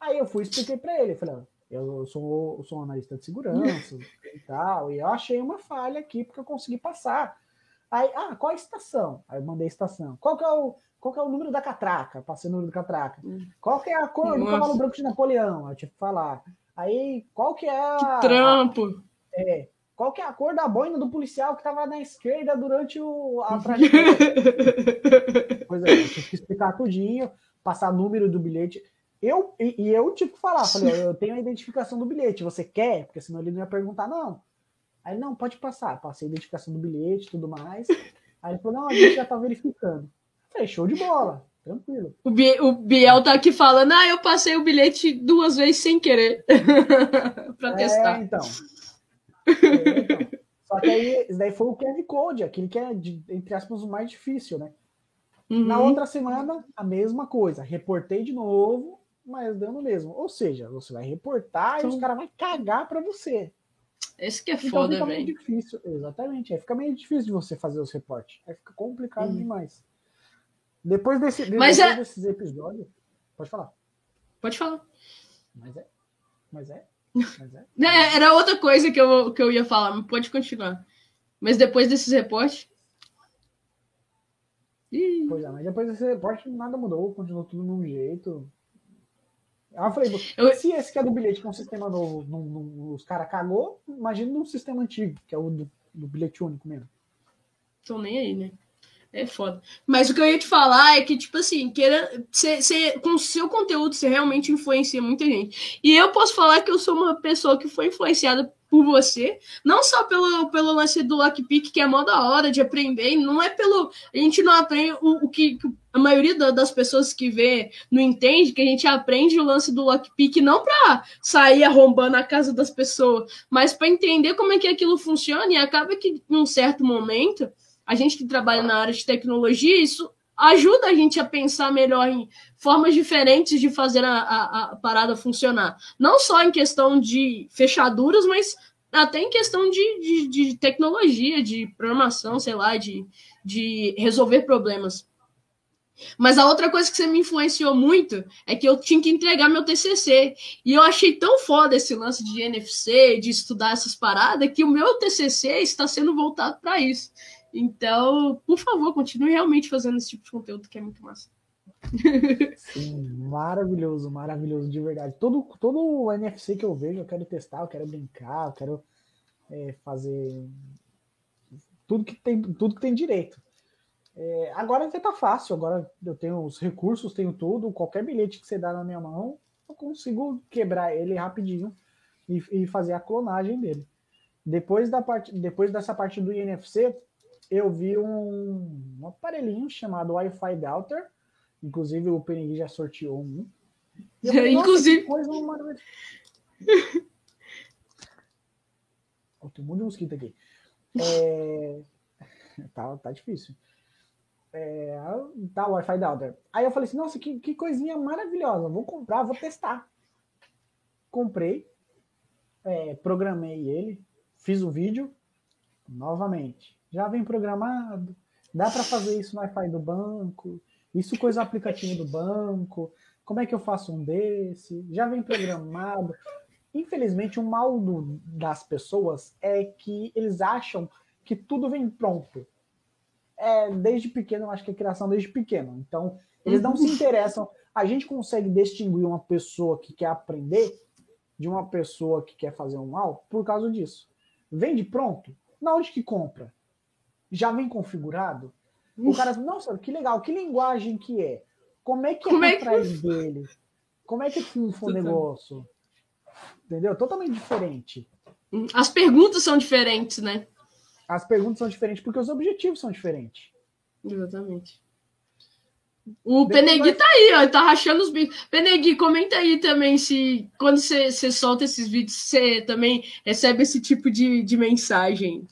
Aí eu fui e expliquei para ele. Falei, eu sou, eu sou um analista de segurança e tal, e eu achei uma falha aqui porque eu consegui passar. Aí, ah, qual a estação? Aí eu mandei a estação. Qual que é o, qual que é o número da catraca? Passei o número da catraca. Hum. Qual que é a cor do cavalo branco de Napoleão? Eu tive que falar. Aí, qual que é a... Que trampo! É, qual que é a cor da boina do policial que estava na esquerda durante o, a trajetória? pois é, eu tive que explicar tudinho, passar número do bilhete. Eu, e, e eu tive que falar, falei, eu tenho a identificação do bilhete, você quer? Porque senão ele não ia perguntar, não. Aí, não, pode passar. Passei a identificação do bilhete tudo mais. Aí ele falou, não, a gente já tá verificando. Falei, show de bola, tranquilo. O, Biel, o Biel tá aqui falando, ah, eu passei o bilhete duas vezes sem querer. pra é, testar. Então. É, então. Só que aí, isso daí foi o QR Code, aquele que é, de, entre aspas, o mais difícil, né? Uhum. Na outra semana, a mesma coisa. Reportei de novo, mas dando mesmo. Ou seja, você vai reportar então... e os caras vão cagar para você. Esse que é então foda, fica meio difícil. Exatamente. Aí fica meio difícil de você fazer os reportes. Aí fica complicado uhum. demais. Depois, desse, depois é... desses episódios. Pode falar. Pode falar. Mas é. Mas é. É. é. Era outra coisa que eu, que eu ia falar, mas pode continuar. Mas depois desses reportes. Pois é, mas depois desse reporte nada mudou, continuou tudo no mesmo jeito. Eu falei, eu... se esse que é do bilhete com é um sistema novo, no, no, os caras cagou, imagina num sistema antigo, que é o do, do bilhete único mesmo. Tô nem aí, né? É foda. Mas o que eu ia te falar é que, tipo assim, queira, cê, cê, com o seu conteúdo você realmente influencia muita gente. E eu posso falar que eu sou uma pessoa que foi influenciada por você, não só pelo, pelo lance do lockpick, que é mó da hora de aprender, não é pelo. A gente não aprende o, o que, a maioria das pessoas que vê não entende, que a gente aprende o lance do lockpick não para sair arrombando a casa das pessoas, mas para entender como é que aquilo funciona e acaba que, num certo momento a gente que trabalha na área de tecnologia, isso ajuda a gente a pensar melhor em formas diferentes de fazer a, a, a parada funcionar. Não só em questão de fechaduras, mas até em questão de, de, de tecnologia, de programação, sei lá, de, de resolver problemas. Mas a outra coisa que você me influenciou muito é que eu tinha que entregar meu TCC. E eu achei tão foda esse lance de NFC, de estudar essas paradas, que o meu TCC está sendo voltado para isso. Então, por favor, continue realmente fazendo esse tipo de conteúdo que é muito massa. Sim, maravilhoso, maravilhoso, de verdade. Todo, todo o NFC que eu vejo, eu quero testar, eu quero brincar, eu quero é, fazer tudo que tem, tudo que tem direito. É, agora até tá fácil, agora eu tenho os recursos, tenho tudo, qualquer bilhete que você dá na minha mão, eu consigo quebrar ele rapidinho e, e fazer a clonagem dele. Depois, da parte, depois dessa parte do INFC, eu vi um, um aparelhinho chamado Wi-Fi Delta. Inclusive o PNG já sorteou um. Falei, inclusive. Coisa oh, tem um monte de mosquito aqui. É... tá, tá difícil. É... Tá, o Wi-Fi Delta. Aí eu falei assim, nossa, que, que coisinha maravilhosa. Vou comprar, vou testar. Comprei, é, programei ele, fiz o vídeo novamente já vem programado. Dá para fazer isso no Wi-Fi do banco. Isso coisa aplicativo do banco. Como é que eu faço um desse? Já vem programado. Infelizmente, o mal do, das pessoas é que eles acham que tudo vem pronto. É, desde pequeno, eu acho que é criação desde pequeno. Então, eles não se interessam. A gente consegue distinguir uma pessoa que quer aprender de uma pessoa que quer fazer um mal por causa disso. Vende pronto? Na onde que compra? Já vem configurado. O cara, nossa, que legal, que linguagem que é? Como é que é Como é atrás que... dele? Como é que funfa o negócio? Entendeu? Totalmente diferente. As perguntas são diferentes, né? As perguntas são diferentes porque os objetivos são diferentes. Exatamente. O Penegui tá aí, ó, tá rachando os bicos. Penegui, comenta aí também se quando você solta esses vídeos, você também recebe esse tipo de, de mensagem.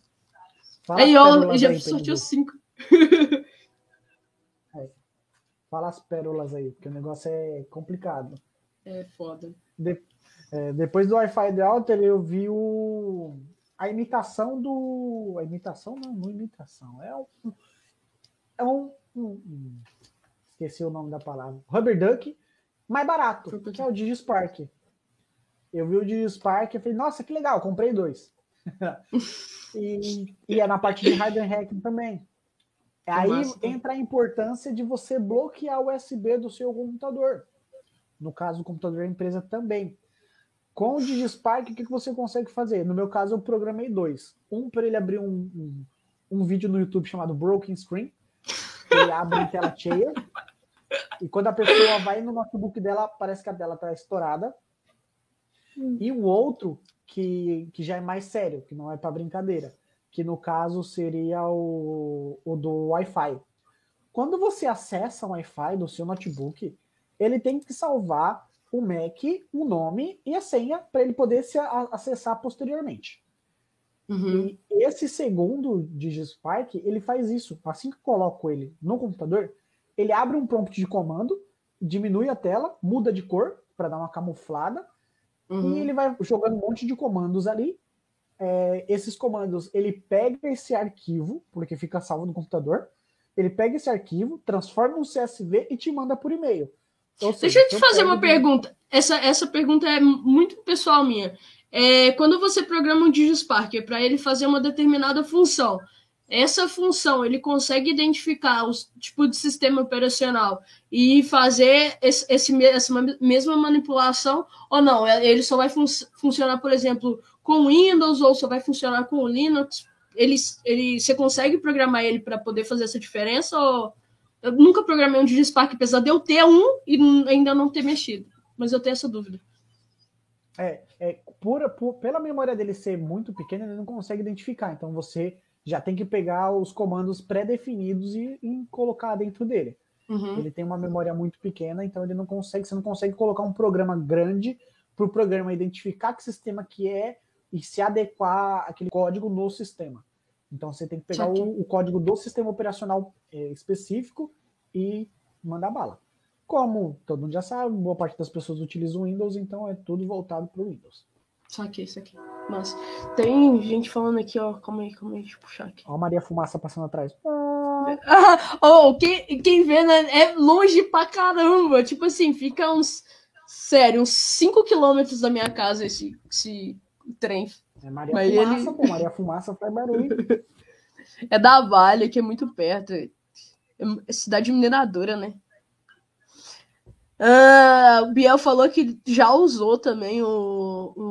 Fala aí, ó, já sorteou cinco. é. Fala as pérolas aí, porque o negócio é complicado. É foda. de, é, depois do Wi-Fi Router, eu vi o, a imitação do. A imitação não, não imitação. É um. É um, um esqueci o nome da palavra. Rubber Duck, mais barato, que é o Digispark. Eu vi o Digispark e falei, nossa, que legal, comprei dois. e, e é na parte de hardware hacking também. Aí massa, entra a importância de você bloquear o USB do seu computador. No caso, o computador da empresa também. Com o DigiSpark, o que, você consegue fazer? No meu caso, eu programei dois. Um para ele abrir um, um, um, vídeo no YouTube chamado Broken Screen. Ele abre em tela cheia. E quando a pessoa vai no notebook dela, parece que a dela está estourada. Hum. E o outro, que, que já é mais sério, que não é para brincadeira que no caso seria o, o do Wi-Fi. Quando você acessa o Wi-Fi do seu notebook, ele tem que salvar o MAC, o nome e a senha para ele poder se acessar posteriormente. Uhum. E esse segundo DigiSpark, ele faz isso. Assim que eu coloco ele no computador, ele abre um prompt de comando, diminui a tela, muda de cor para dar uma camuflada, uhum. e ele vai jogando um monte de comandos ali é, esses comandos, ele pega esse arquivo, porque fica salvo no computador, ele pega esse arquivo, transforma um CSV e te manda por e-mail. Deixa eu te fazer uma pergunta. Essa, essa pergunta é muito pessoal minha. É, quando você programa um DigiSpark para ele fazer uma determinada função, essa função ele consegue identificar o tipo de sistema operacional e fazer esse, esse, essa mesma manipulação ou não? Ele só vai fun funcionar, por exemplo, com Windows ou só vai funcionar com Linux? Ele, ele, você consegue programar ele para poder fazer essa diferença? Ou... Eu nunca programei um DigiSpark, apesar de eu ter um e ainda não ter mexido. Mas eu tenho essa dúvida. É, é por, por, pela memória dele ser muito pequena, ele não consegue identificar. Então você já tem que pegar os comandos pré-definidos e, e, colocar dentro dele. Uhum. Ele tem uma memória muito pequena, então ele não consegue, você não consegue colocar um programa grande para o programa identificar que sistema que é e se adequar aquele código no sistema. Então você tem que pegar o, o, código do sistema operacional é, específico e mandar bala. Como todo mundo já sabe, boa parte das pessoas utilizam o Windows, então é tudo voltado para o Windows. Só aqui, isso aqui. Mas tem gente falando aqui, ó. Calma aí, calma aí, deixa eu puxar aqui. Ó, a Maria Fumaça passando atrás. Oh, quem, quem vê né, é longe pra caramba. Tipo assim, fica uns. Sério, uns 5 quilômetros da minha casa esse, esse trem. É Maria Mas Fumaça, ele... pô. Maria Fumaça faz barulho. é da Vale, que é muito perto. É cidade mineradora, né? Uh, o Biel falou que já usou também o, o,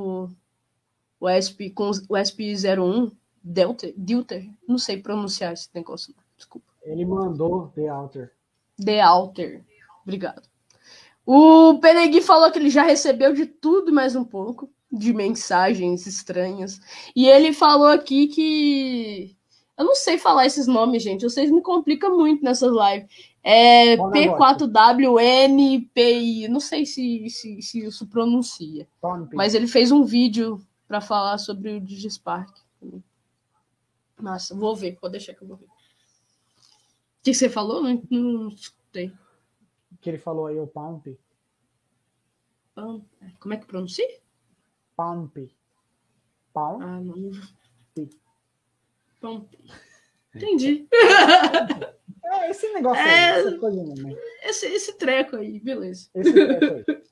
o ESP com o ESP01 Delta, Delta, não sei pronunciar esse negócio, desculpa. Ele mandou The Alter. The Alter, obrigado. O Penegui falou que ele já recebeu de tudo mais um pouco de mensagens estranhas. E ele falou aqui que. Eu não sei falar esses nomes, gente. Vocês me complicam muito nessas lives. É P4WNPI. Não sei se, se, se isso pronuncia. Mas ele fez um vídeo para falar sobre o Digispark. Nossa, vou ver. Pode deixar que eu vou ver. O que você falou? Não, não escutei. que ele falou aí, o Pump. Como é que pronuncia? Pump. Pump. Ah, não. Pump. Entendi. É, esse negócio é, aí, essa coisa mesmo. Esse, esse treco aí, beleza. Esse treco aí.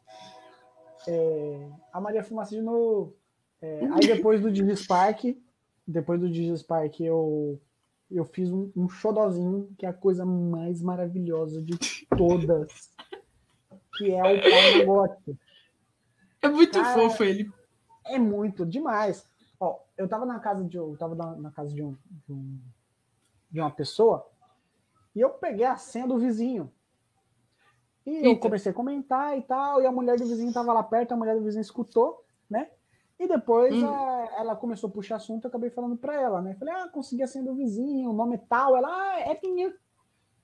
É, a Maria Fumaça de novo. É, aí depois do Digispark, depois do Digispark eu, eu fiz um, um xodozinho, que é a coisa mais maravilhosa de todas, que é o Pau É muito Cara, fofo ele é muito demais. Ó, eu tava na casa de, eu tava na, na casa de, um, de, um, de, uma pessoa e eu peguei a senha do vizinho. E Eita. eu comecei a comentar e tal, e a mulher do vizinho tava lá perto, a mulher do vizinho escutou, né? E depois hum. a, ela começou a puxar assunto, eu acabei falando para ela, né? Falei, ah, consegui a senha do vizinho, o nome é tal. Ela, ah, é minha.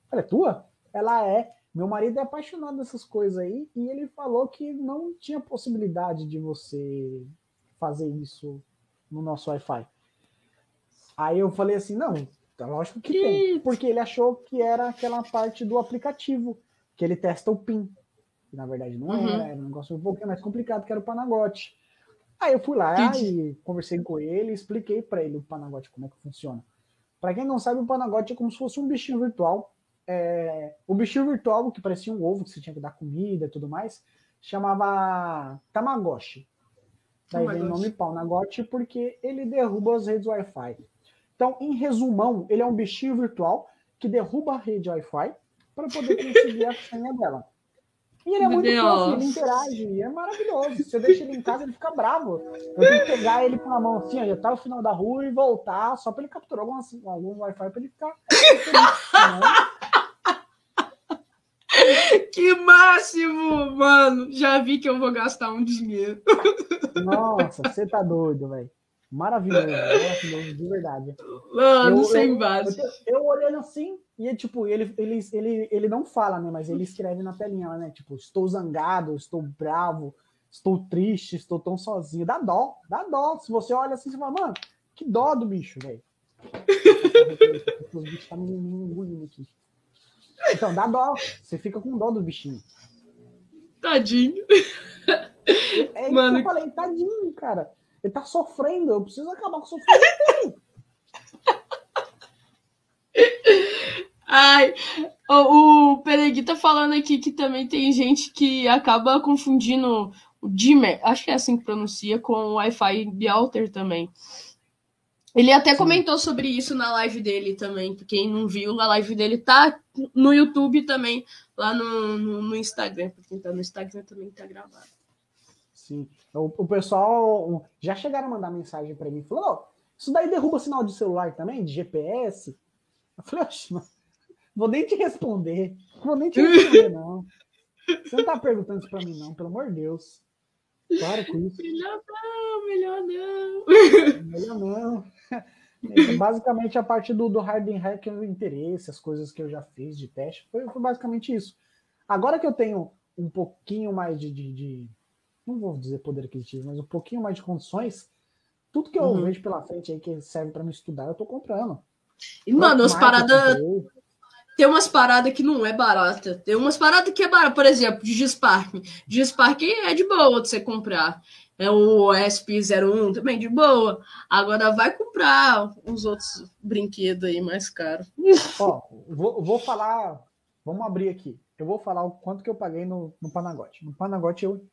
Falei, é tua? Ela é. Meu marido é apaixonado dessas coisas aí, e ele falou que não tinha possibilidade de você fazer isso no nosso Wi-Fi. Aí eu falei assim, não, tá lógico que, que tem. Porque ele achou que era aquela parte do aplicativo, que ele testa o PIN. que na verdade não uhum. era, era um negócio um pouquinho mais complicado, que era o Panagote. Aí eu fui lá e conversei com ele, expliquei para ele o Panagote, como é que funciona. Para quem não sabe, o Panagote é como se fosse um bichinho virtual. É, o bichinho virtual, que parecia um ovo, que você tinha que dar comida e tudo mais, chamava Tamagotchi. Daí vem o nome Panagote porque ele derruba as redes Wi-Fi. Então, em resumão, ele é um bichinho virtual que derruba a rede Wi-Fi para poder conseguir a senha dela. E ele é muito fofo, ele interage, é maravilhoso. Você deixa ele em casa, ele fica bravo. Eu tenho que pegar ele com a mão assim, ó, já tá no final da rua e voltar, só para ele capturar algum, algum Wi-Fi para ele ficar né? Que máximo, mano! Já vi que eu vou gastar um dinheiro. Nossa, você tá doido, velho. Maravilhoso, maravilhoso, de verdade. Mano, eu, sem base. Eu, eu, eu, olhando assim, e tipo, ele, ele, ele, ele não fala, né? Mas ele escreve na telinha, né? Tipo, estou zangado, estou bravo, estou triste, estou tão sozinho. Dá dó, dá dó. Se você olha assim, você fala, mano, que dó do bicho, velho. Os bichos tá me engolindo aqui. Então, dá dó. Você fica com dó do bichinho. Tadinho. É isso Mano. que eu falei, tadinho, cara. Ele tá sofrendo, eu preciso acabar com o sofrimento Ai, o, o Peregui tá falando aqui que também tem gente que acaba confundindo o Dimmer, acho que é assim que pronuncia, com o Wi-Fi Bialter também. Ele até Sim. comentou sobre isso na live dele também. Quem não viu, a live dele tá no YouTube também, lá no, no, no Instagram. Pra quem tá no Instagram também tá gravado. Sim. O, o pessoal já chegaram a mandar mensagem para mim, falou, oh, isso daí derruba sinal de celular também, de GPS? Eu falei, oxe, vou nem te responder. Vou nem te responder, não. Você não tá perguntando isso pra mim, não, pelo amor de Deus. Para com isso. Melhor não, melhor não. Melhor não. Basicamente, a parte do, do Harden Hack, o interesse, as coisas que eu já fiz de teste, foi, foi basicamente isso. Agora que eu tenho um pouquinho mais de, de, de não vou dizer poder aquisitivo, mas um pouquinho mais de condições, tudo que eu uhum. vejo pela frente aí que serve para me estudar, eu tô comprando. E, mano, as paradas. Tem umas paradas que não é barata. Tem umas paradas que é barata. Por exemplo, Digispark. Digispark é de boa de você comprar. É o SP01 também de boa. Agora vai comprar uns outros brinquedos aí mais caros. Ó, vou, vou falar. Vamos abrir aqui. Eu vou falar o quanto que eu paguei no, no Panagote. No Panagote eu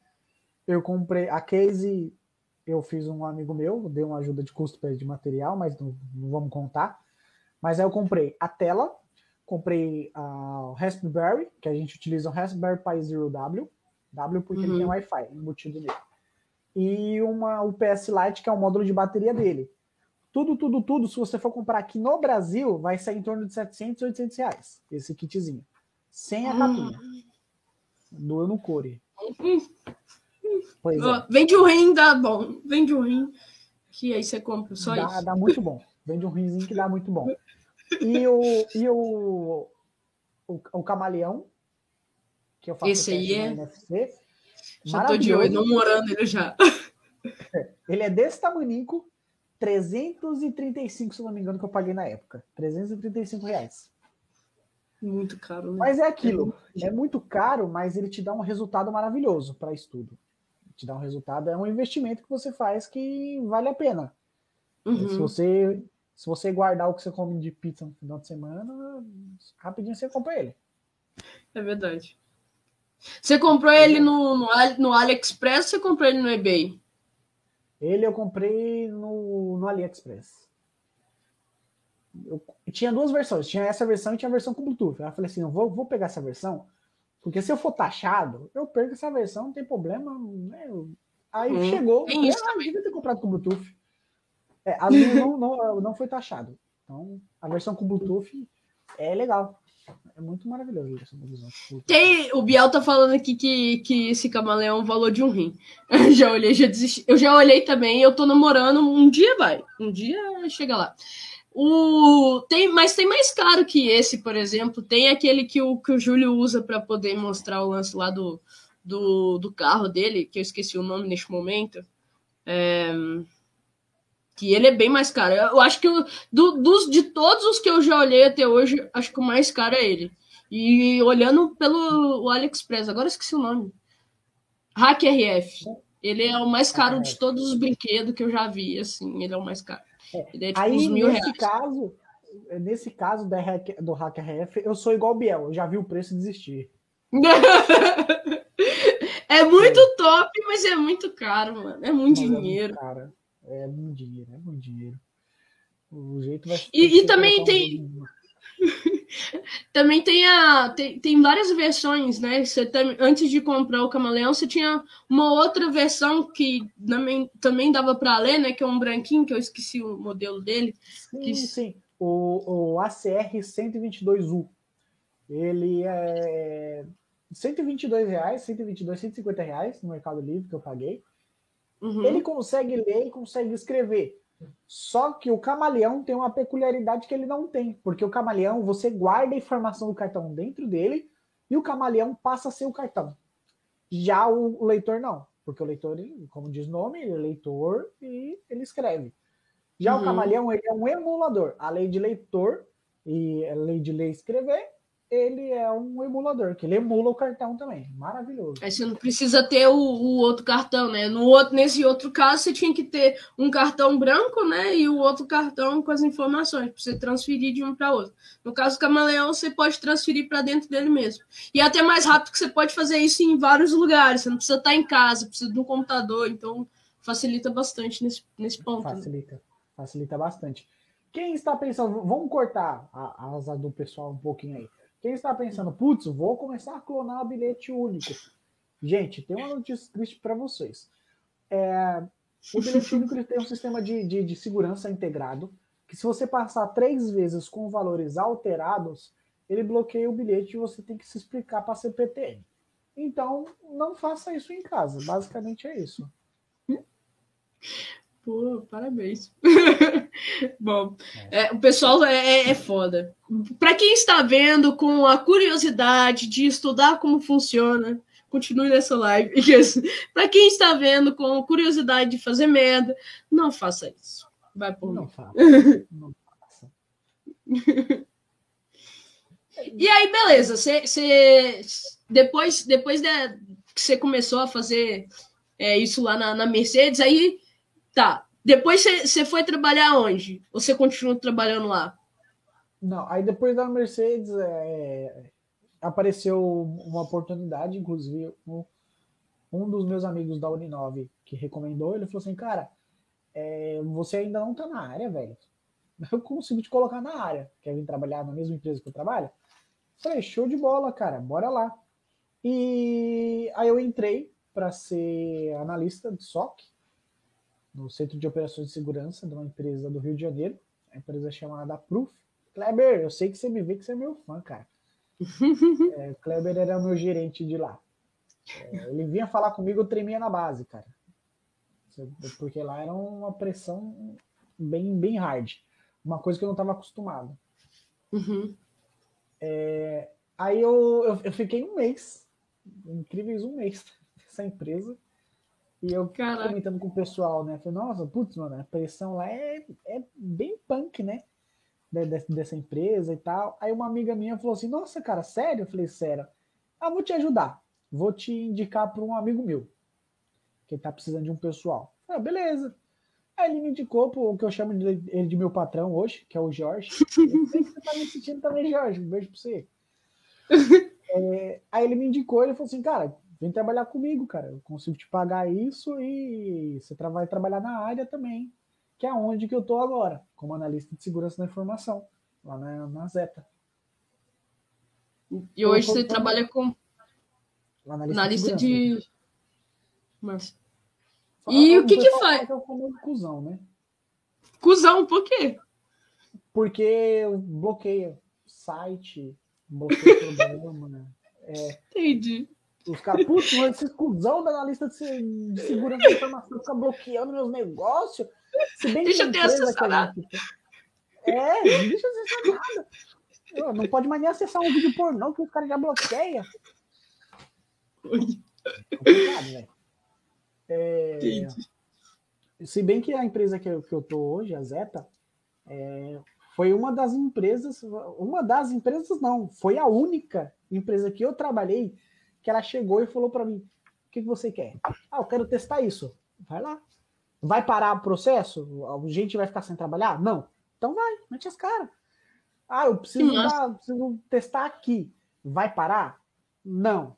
eu comprei a case, eu fiz um amigo meu, dei uma ajuda de custo para de material, mas não, não, vamos contar. Mas aí eu comprei a tela, comprei o Raspberry, que a gente utiliza o Raspberry Pi Zero W, W porque uhum. ele tem uhum. Wi-Fi embutido nele. E uma UPS Lite, que é o módulo de bateria dele. Tudo, tudo, tudo, se você for comprar aqui no Brasil, vai sair em torno de 700, 800 reais, esse kitzinho. Sem a capinha. Uhum. Do no core. Pois é. Vende um rim, dá bom. Vende um rim, que aí você compra só dá, isso. Dá muito bom. Vende um rimzinho que dá muito bom. E o, e o, o, o camaleão, que eu faço Esse aí é... NFC. Já tô de olho, namorando ele já. Ele é desse tamanho, 335, se não me engano, que eu paguei na época. 335 reais. Muito caro, né? Mas é aquilo. É muito caro, mas ele te dá um resultado maravilhoso para estudo te dá um resultado, é um investimento que você faz que vale a pena. Uhum. Se você se você guardar o que você come de pizza no final de semana, rapidinho você compra ele. É verdade. Você comprou é. ele no, no, no AliExpress ou você comprou ele no eBay? Ele eu comprei no, no AliExpress. Eu, tinha duas versões, tinha essa versão e tinha a versão com Bluetooth. Eu falei assim, eu vou, vou pegar essa versão porque se eu for taxado, eu perco essa versão, não tem problema. Né? Aí hum, chegou, tem isso ah, devia ter comprado com Bluetooth. É, a minha não, não, não foi taxado. Então, a versão com Bluetooth é legal. É muito maravilhoso isso. Tem, o Biel tá falando aqui que, que esse camaleão é um valor de um rim. Eu já olhei, já desisti. Eu já olhei também, eu tô namorando, um dia vai. Um dia chega lá. O, tem, mas tem mais caro que esse, por exemplo. Tem aquele que o, que o Júlio usa para poder mostrar o lance lá do, do, do, carro dele, que eu esqueci o nome neste momento. É, que ele é bem mais caro. Eu acho que do, dos, de todos os que eu já olhei até hoje, acho que o mais caro é ele. E olhando pelo o AliExpress, agora eu esqueci o nome. HackRF. Ele é o mais caro de todos os brinquedos que eu já vi, assim, ele é o mais caro. É tipo Aí, nesse reais. caso, nesse caso da hack, do HackRF, eu sou igual o Biel, eu já vi o preço desistir. é muito top, mas é muito caro, mano. É muito Mas é muito dinheiro. cara. É muito dinheiro, é muito dinheiro. O jeito vai E- e também tem- dinheiro. Também tem a tem, tem várias versões, né? Você tam- antes de comprar o camaleão, você tinha uma outra versão que também, também dava para ler, né? Que é um branquinho, que eu esqueci o modelo dele. Sim, que- sim. O, o ACR 122U. Ele é 122 reais, 122, 150 reais no Mercado Livre que eu paguei. Uhum. Ele consegue ler e consegue escrever. Só que o camaleão tem uma peculiaridade que ele não tem, porque o camaleão você guarda a informação do cartão dentro dele e o camaleão passa a ser o cartão. Já o, leitor não, porque o leitor, como diz o nome, ele é leitor e ele escreve. Já Uhum. o camaleão ele é um emulador. Além de leitor e além de ler e escrever, ele é um emulador, que ele emula o cartão também. Maravilhoso. Aí você não precisa ter o, o outro cartão, né? No outro, nesse outro caso, você tinha que ter um cartão branco, né? E o outro cartão com as informações, para você transferir de um para outro. No caso do camaleão, você pode transferir para dentro dele mesmo. E é até mais rápido que você pode fazer isso em vários lugares. Você não precisa estar em casa, precisa de um computador. Então, facilita bastante nesse, nesse ponto. né? Facilita, facilita bastante. Quem está pensando, vamos cortar a, a asa do pessoal um pouquinho aí. Quem está pensando, putz, vou começar a clonar bilhete único. Gente, tem uma notícia triste para vocês. É, o bilhete único tem um sistema de, de, de segurança integrado, que se você passar três vezes com valores alterados, ele bloqueia o bilhete e você tem que se explicar para a CPTM. Então, não faça isso em casa. Basicamente é isso. Pô, parabéns. Bom, é, o pessoal é, é- é foda. Para quem está vendo com a curiosidade de estudar como funciona, continue nessa live. Para quem está vendo com curiosidade de fazer merda, não faça isso. Vai por mim. Não faça. Não faça. E aí, beleza. Você, você- depois, depois da- que você começou a fazer é, isso lá na, na Mercedes, aí tá. Depois você, foi trabalhar onde? Ou você continua trabalhando lá? Não, aí depois da Mercedes é, apareceu uma oportunidade, inclusive um, um dos meus amigos da Uninove que recomendou, ele falou assim, cara, é, você ainda não tá na área, velho. Eu consigo te colocar na área. Quer vir trabalhar na mesma empresa que eu trabalho? Falei, show de bola, cara, bora lá. E aí eu entrei para ser analista de SOC no Centro de Operações de Segurança de uma empresa do Rio de Janeiro, a empresa chamada Proof. Kleber, eu sei que você me vê que você é meu fã, cara. É, Kleber era o meu gerente de lá. É, ele vinha falar comigo, eu tremia na base, cara. Porque lá era uma pressão bem, bem hard. Uma coisa que eu não estava acostumado. Uhum. Aí eu, eu, eu fiquei um mês, incríveis um mês nessa empresa. E eu Caraca. comentando com o pessoal, né? Falei, nossa, putz, mano, a pressão lá é, é bem punk, né? De- de- Dessa empresa e tal. Aí uma amiga minha falou assim: Nossa, cara, sério? Eu falei: Sério. Ah, vou te ajudar. Vou te indicar para um amigo meu, que tá precisando de um pessoal. Ah, beleza. Aí ele me indicou pro que eu chamo de, ele de meu patrão hoje, que é o Jorge. Eu sei que você tá me assistindo também, Jorge. Um beijo pra você. É, aí ele me indicou, ele falou assim, cara, vem trabalhar comigo, cara. Eu consigo te pagar isso e você vai trabalhar na área também, que é onde que eu tô agora, como analista de segurança da informação, lá na, na Zeta. E hoje você trabalha com Lá na na lista segurança. de. Mas, E o que que faz? é o famoso cuzão, né? cuzão, por quê? Porque eu bloqueio site, bloqueio programa, Entendi. Os caras, putz, mas esse cuzão da analista de, de segurança da informação fica bloqueando meus negócios. Se bem Deixa que eu ter que a acessado. gente- É, não deixa eu acessar nada. Eu- Não pode mais nem acessar um vídeo pornô que os caras já velho. É, Entendi. se bem que a empresa que eu, que eu tô hoje, a Zeta, é, Foi uma das empresas, uma das empresas não, foi a única empresa que eu trabalhei que ela chegou e falou para mim: o que, que você quer? Ah, eu quero testar isso. Vai lá. Vai parar o processo? A gente vai ficar sem trabalhar? Não. Então vai, mete as caras. Ah, eu preciso, dar, preciso testar aqui. Vai parar? Não.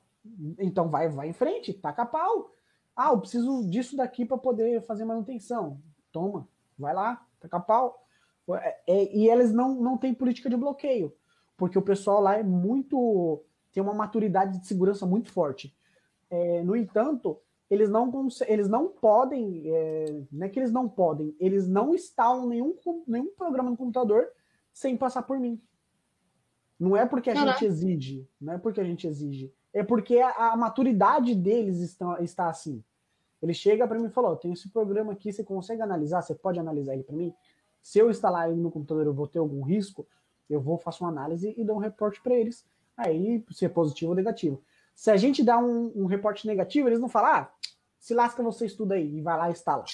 Então vai, vai em frente, taca pau. Ah, eu preciso disso daqui para poder fazer manutenção. Toma, vai lá, taca pau. É, é, e eles não, não têm política de bloqueio, porque o pessoal lá é muito. Tem uma maturidade de segurança muito forte. É, no entanto, eles não, eles não podem, é, não é que eles não podem, eles não instalam nenhum, nenhum programa no computador sem passar por mim. Não é porque a Caraca. gente exige, não é porque a gente exige, é porque a, a maturidade deles está, está assim. Ele chega para mim e falou: tem esse programa aqui, você consegue analisar? Você pode analisar ele para mim? Se eu instalar ele no computador, eu vou ter algum risco? Eu vou, faço uma análise e dou um reporte para eles. Aí, se é positivo ou negativo. Se a gente dá um, um reporte negativo, eles não falam, ah, se lasca você estuda aí e vai lá e instala.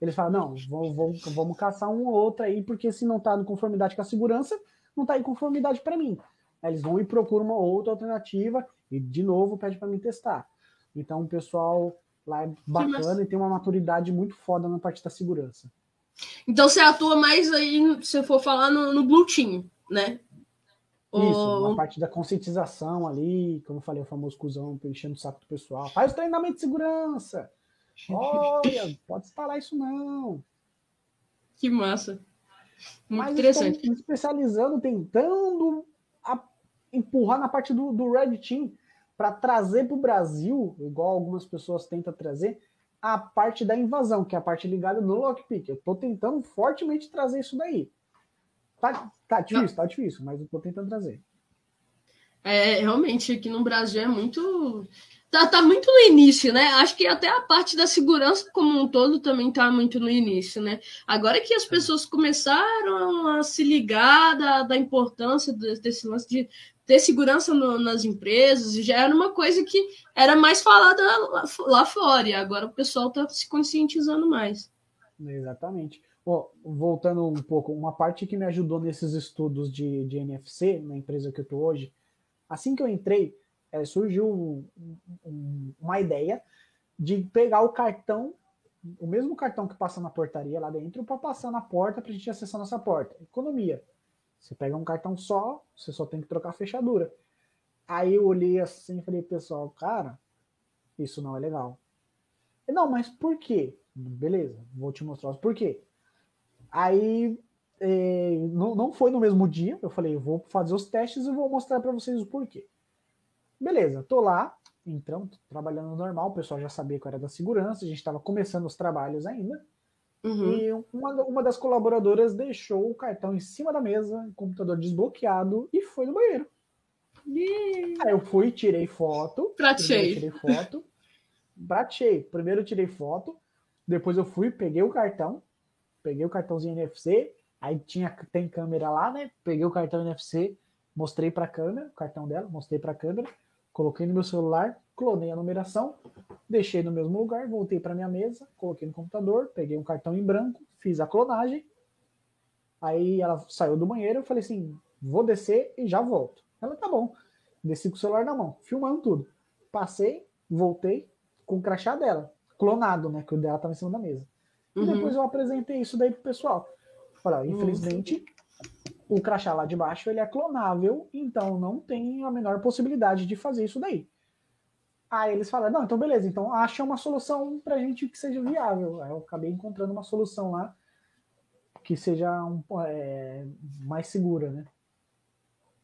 Eles falam, não, vamos, vamos, vamos caçar um ou outro aí, porque se não está em conformidade com a segurança, não está em conformidade para mim. Aí eles vão e procuram uma outra alternativa e, de novo, pede para mim testar. Então, o pessoal lá é bacana e tem uma maturidade muito foda na parte da segurança. Então você atua mais aí, se for falar, no, no Blue Team, né? Isso, na parte da conscientização ali, como eu falei, o famoso cuzão enchendo o saco do pessoal. Faz o treinamento de segurança. Olha, pode instalar isso não. Que massa. Muito Mas interessante. me especializando, tentando a, empurrar na parte do, do Red Team para trazer para o Brasil, igual algumas pessoas tentam trazer, a parte da invasão, que é a parte ligada no lockpick. Eu estou tentando fortemente trazer isso daí. Tá, tá difícil, tá difícil, mas eu estou tentando trazer. É, realmente, aqui no Brasil é muito. Tá, tá muito no início, né? Acho que até a parte da segurança como um todo também tá muito no início, né? Agora que as pessoas começaram a se ligar da, da importância desse lance de ter segurança no, nas empresas, e já era uma coisa que era mais falada lá, lá fora, e agora o pessoal está se conscientizando mais. Exatamente. Voltando um pouco, uma parte que me ajudou nesses estudos de, de NFC, na empresa que eu estou hoje, assim que eu entrei, é, surgiu um, um, uma ideia de pegar o cartão, o mesmo cartão que passa na portaria lá dentro, para passar na porta para a gente acessar nossa porta. Economia. Você pega um cartão só, você só tem que trocar a fechadura. Aí eu olhei assim e falei, pessoal, cara, isso não é legal. Não, mas por quê? Beleza, vou te mostrar os porquê. Aí é, não, não foi no mesmo dia, eu falei, vou fazer os testes e vou mostrar para vocês o porquê. Beleza, tô lá, então, trabalhando normal, o pessoal já sabia que eu era da segurança, a gente estava começando os trabalhos ainda. Uhum. E uma, uma das colaboradoras deixou o cartão em cima da mesa, computador desbloqueado, e foi no banheiro. Yeah. Aí eu fui, tirei foto. Pratei. Tirei foto. Pratei. Primeiro eu tirei foto, depois eu fui, peguei o cartão, peguei o cartãozinho NFC, aí tinha, tem câmera lá, né? Peguei o cartão NFC, mostrei para a câmera, o cartão dela, mostrei para a câmera, coloquei no meu celular, clonei a numeração, deixei no mesmo lugar, voltei para minha mesa, coloquei no computador, peguei um cartão em branco, fiz a clonagem. Aí ela saiu do banheiro, eu falei assim: vou descer e já volto. Ela tá bom. Desci com o celular na mão, filmando tudo. Passei, voltei com o crachá dela, clonado, né? Que o dela tava em cima da mesa. E uhum. depois eu apresentei isso daí pro pessoal. Falei, infelizmente, uhum. o crachá lá de baixo ele é clonável, então não tem a menor possibilidade de fazer isso daí. Aí eles falaram, não, então beleza, então acha uma solução pra gente que seja viável. Aí eu acabei encontrando uma solução lá que seja um, é, mais segura, né?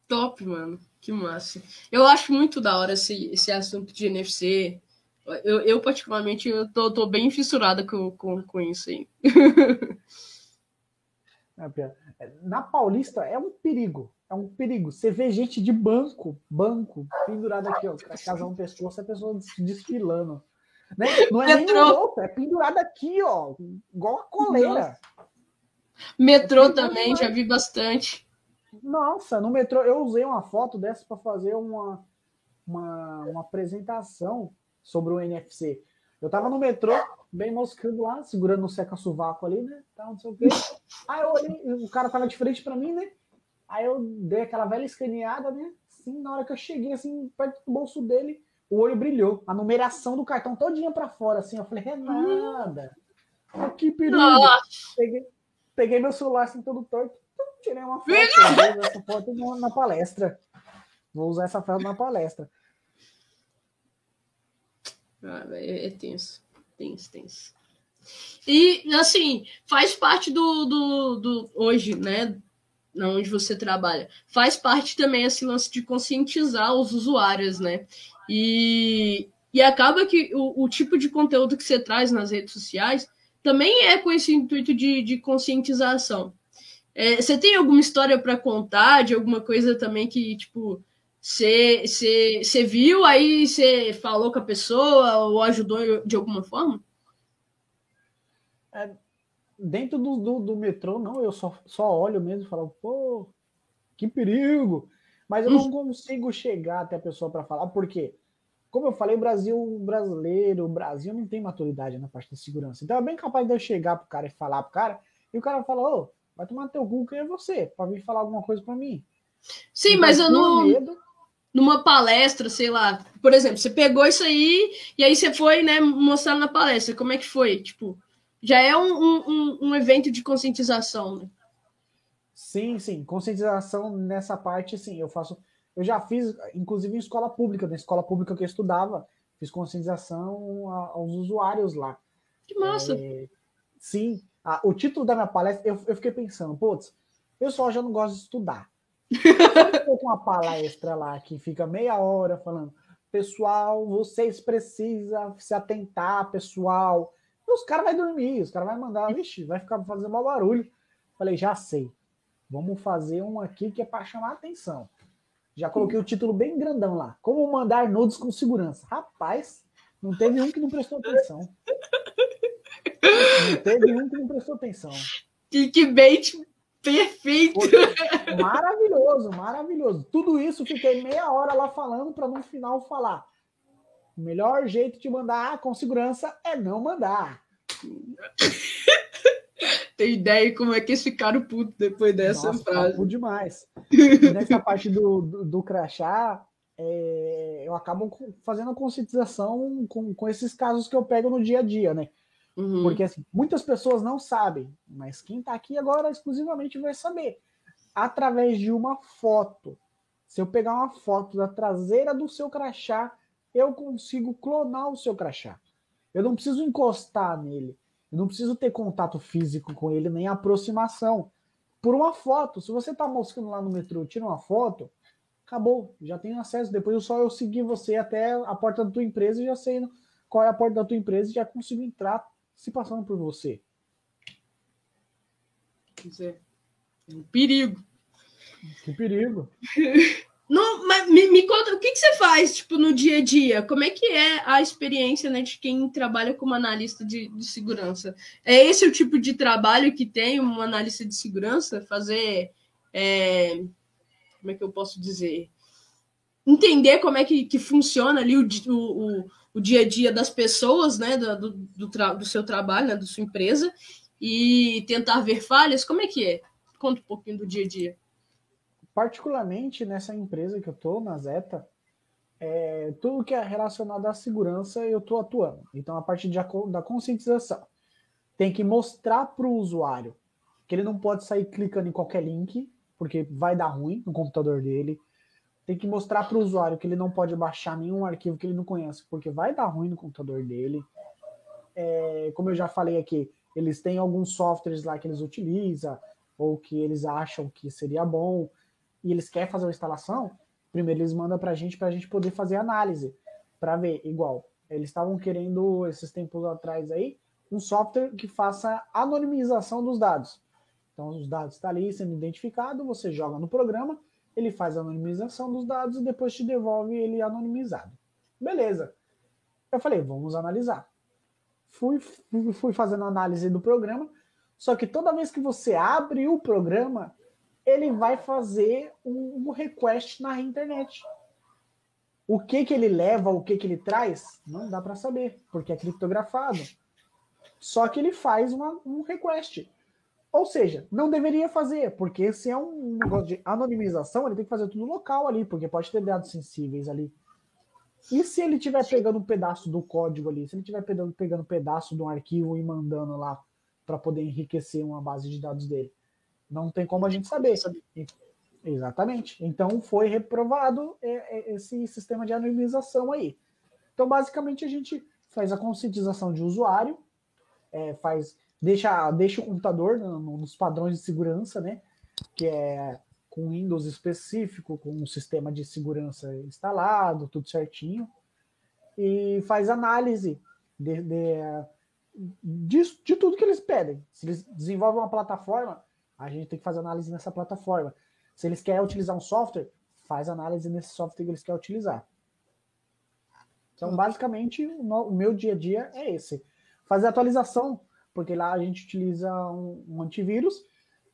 Top, mano. Que massa. Eu acho muito da hora esse, esse assunto de NFC. Eu, eu particularmente, eu tô, tô bem fissurada com, com, com isso aí. É, na Paulista é um perigo é um perigo. Você vê gente de banco, banco, pendurado aqui, ó, casar um pescoço, a pessoa desfilando. Né? Não é Metrô. nem outro, é pendurado aqui, ó, igual a coleira. Nossa. Metrô é também, já vi bastante. Nossa, no metrô eu usei uma foto dessa para fazer uma, uma, uma apresentação sobre o NFC. Eu tava no metrô, bem moscando lá, segurando o seca-sovaco ali, né? Tá, não sei o quê. Aí eu olhei, o cara tava de frente pra mim, né? Aí eu dei aquela velha escaneada, né? Assim, na hora que eu cheguei, assim, perto do bolso dele, o olho brilhou. A numeração do cartão todinha pra fora, assim. Eu falei, é nada. Oh, que perigo. Peguei, peguei meu celular, assim, todo torto. Tirei uma foto. Essa foto na palestra. Vou usar essa foto na palestra. Ah, é, é tenso. Tenso, tenso. E, assim, faz parte do, do, do hoje, né? Onde você trabalha. Faz parte também esse lance de conscientizar os usuários, né? E, e acaba que o, o tipo de conteúdo que você traz nas redes sociais também é com esse intuito de, de conscientização. É, você tem alguma história para contar de alguma coisa também que, tipo, você, viu, aí você falou com a pessoa ou ajudou de alguma forma? É, dentro do, do, do, metrô, não, eu só, só olho mesmo e falo, pô, que perigo. Mas eu não hum. consigo chegar até a pessoa para falar, porque, como eu falei, o Brasil brasileiro, o Brasil não tem maturidade na parte da segurança. Então é bem capaz de eu chegar pro cara e falar pro cara, e o cara fala, ô, vai tomar teu cu, quem é você? Pra vir falar alguma coisa para mim. Sim, então, mas eu não. Medo, numa palestra, sei lá. Por exemplo, você pegou isso aí e aí você foi, né, mostrar na palestra. Como é que foi? Tipo, já é um, um, um evento de conscientização, né? Sim, sim. Conscientização nessa parte, sim. Eu faço. Eu já fiz, inclusive em escola pública, na escola pública que eu estudava, fiz conscientização aos usuários lá. Que massa! É, sim. Ah, o título da minha palestra, eu, eu fiquei pensando, putz, o pessoal já não gosta de estudar com uma palestra lá que fica meia hora falando, pessoal, vocês precisam se atentar, pessoal. E os caras vão dormir, os caras vão mandar, vixe, vai ficar fazendo mau barulho. Falei, já sei. Vamos fazer um aqui que é para chamar a atenção. Já coloquei o título bem grandão lá. Como mandar nudes com segurança. Rapaz, não teve um que não prestou atenção. Não teve um que não prestou atenção. Clickbait Perfeito! maravilhoso, maravilhoso. Tudo isso fiquei meia hora lá falando para no final falar. O melhor jeito de mandar com segurança é não mandar. Tem ideia como é que eles ficaram putos depois dessa Nossa, frase. Puto demais. nessa parte do, do, do crachá, é, eu acabo fazendo a conscientização com, com esses casos que eu pego no dia a dia, né? Uhum. Porque assim, muitas pessoas não sabem, mas quem está aqui agora exclusivamente vai saber. Através de uma foto. Se eu pegar uma foto da traseira do seu crachá, eu consigo clonar o seu crachá. Eu não preciso encostar nele. Eu não preciso ter contato físico com ele, nem aproximação. Por uma foto. Se você está moscando lá no metrô, tira uma foto, acabou. Já tenho acesso. Depois eu só eu seguir você até a porta da tua empresa e já sei qual é a porta da tua empresa e já consigo entrar se passando por você. Isso é um perigo. Que perigo. Não, mas me, me, conta, o que, que você faz, tipo, no dia a dia? Como é que é a experiência, né, de quem trabalha como analista de, de segurança? É esse o tipo de trabalho que tem um analista de segurança? Fazer, é, como é que eu posso dizer? Entender como é que, que funciona ali o, o, o dia a dia das pessoas, né, do, do, do seu trabalho, né, da sua empresa, e tentar ver falhas? Como é que é? Conta um pouquinho do dia a dia. Particularmente nessa empresa que eu estou, na Zeta, é, tudo que é relacionado à segurança eu estou atuando. Então, a parte de, da conscientização. Tem que mostrar para o usuário que ele não pode sair clicando em qualquer link, porque vai dar ruim no computador dele tem que mostrar para o usuário que ele não pode baixar nenhum arquivo que ele não conhece, porque vai dar ruim no computador dele. É, como eu já falei aqui, eles têm alguns softwares lá que eles utilizam, ou que eles acham que seria bom, e eles querem fazer uma instalação, primeiro eles mandam para a gente, para a gente poder fazer análise, para ver, igual, eles estavam querendo, esses tempos atrás aí, um software que faça anonimização dos dados. Então, os dados estão tá ali sendo identificado, você joga no programa, ele faz a anonimização dos dados e depois te devolve ele anonimizado. Beleza. Eu falei, vamos analisar. Fui, fui fazendo análise do programa, só que toda vez que você abre o programa, ele vai fazer um, um request na internet. O que que ele leva, o que que ele traz, não dá para saber, porque é criptografado. Só que ele faz uma, um request. Ou seja, não deveria fazer, porque se é um negócio de anonimização, ele tem que fazer tudo local ali, porque pode ter dados sensíveis ali. E se ele estiver pegando um pedaço do código ali, se ele estiver pegando, pegando um pedaço de um arquivo e mandando lá para poder enriquecer uma base de dados dele? Não tem como a gente saber. Exatamente. Então foi reprovado é, é, esse sistema de anonimização aí. Então, basicamente, a gente faz a conscientização de usuário, é, faz deixa, deixa o computador nos padrões de segurança, né? Que é com Windows específico, com um sistema de segurança instalado, tudo certinho, e faz análise de, de, de, de tudo que eles pedem. Se eles desenvolvem uma plataforma, a gente tem que fazer análise nessa plataforma. Se eles querem utilizar um software, faz análise nesse software que eles querem utilizar. Então, basicamente, o meu dia a dia é esse. Fazer atualização porque lá a gente utiliza um, um antivírus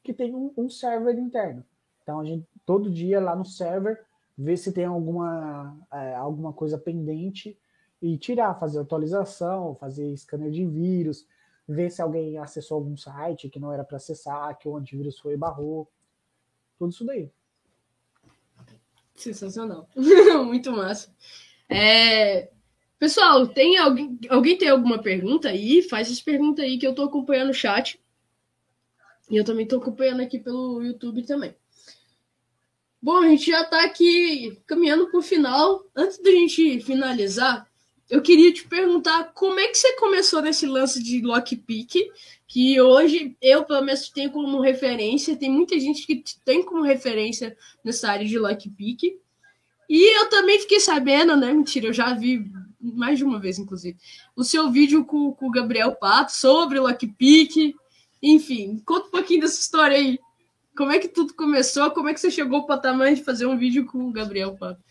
que tem um, um, server interno. Então a gente todo dia lá no server vê se tem alguma, é, alguma coisa pendente e tirar, fazer atualização, fazer scanner de vírus, ver se alguém acessou algum site que não era para acessar, que o antivírus foi e barrou. Tudo isso daí. Sensacional. Muito massa. É, Pessoal, tem alguém, alguém tem alguma pergunta aí? Faz essa pergunta aí que eu tô acompanhando o chat. E eu também tô acompanhando aqui pelo YouTube também. Bom, a gente já tá aqui caminhando pro final. Antes da gente finalizar, eu queria te perguntar como é que você começou nesse lance de lockpick, que hoje eu, pelo menos, tenho como referência. Tem muita gente que tem como referência nessa área de lockpick. E eu também fiquei sabendo, né? Mentira, eu já vi mais de uma vez, inclusive, o seu vídeo com, com o Gabriel Pato sobre o lockpick. Enfim, conta um pouquinho dessa história aí. Como é que tudo começou? Como é que você chegou para tamanho de fazer um vídeo com o Gabriel Pato?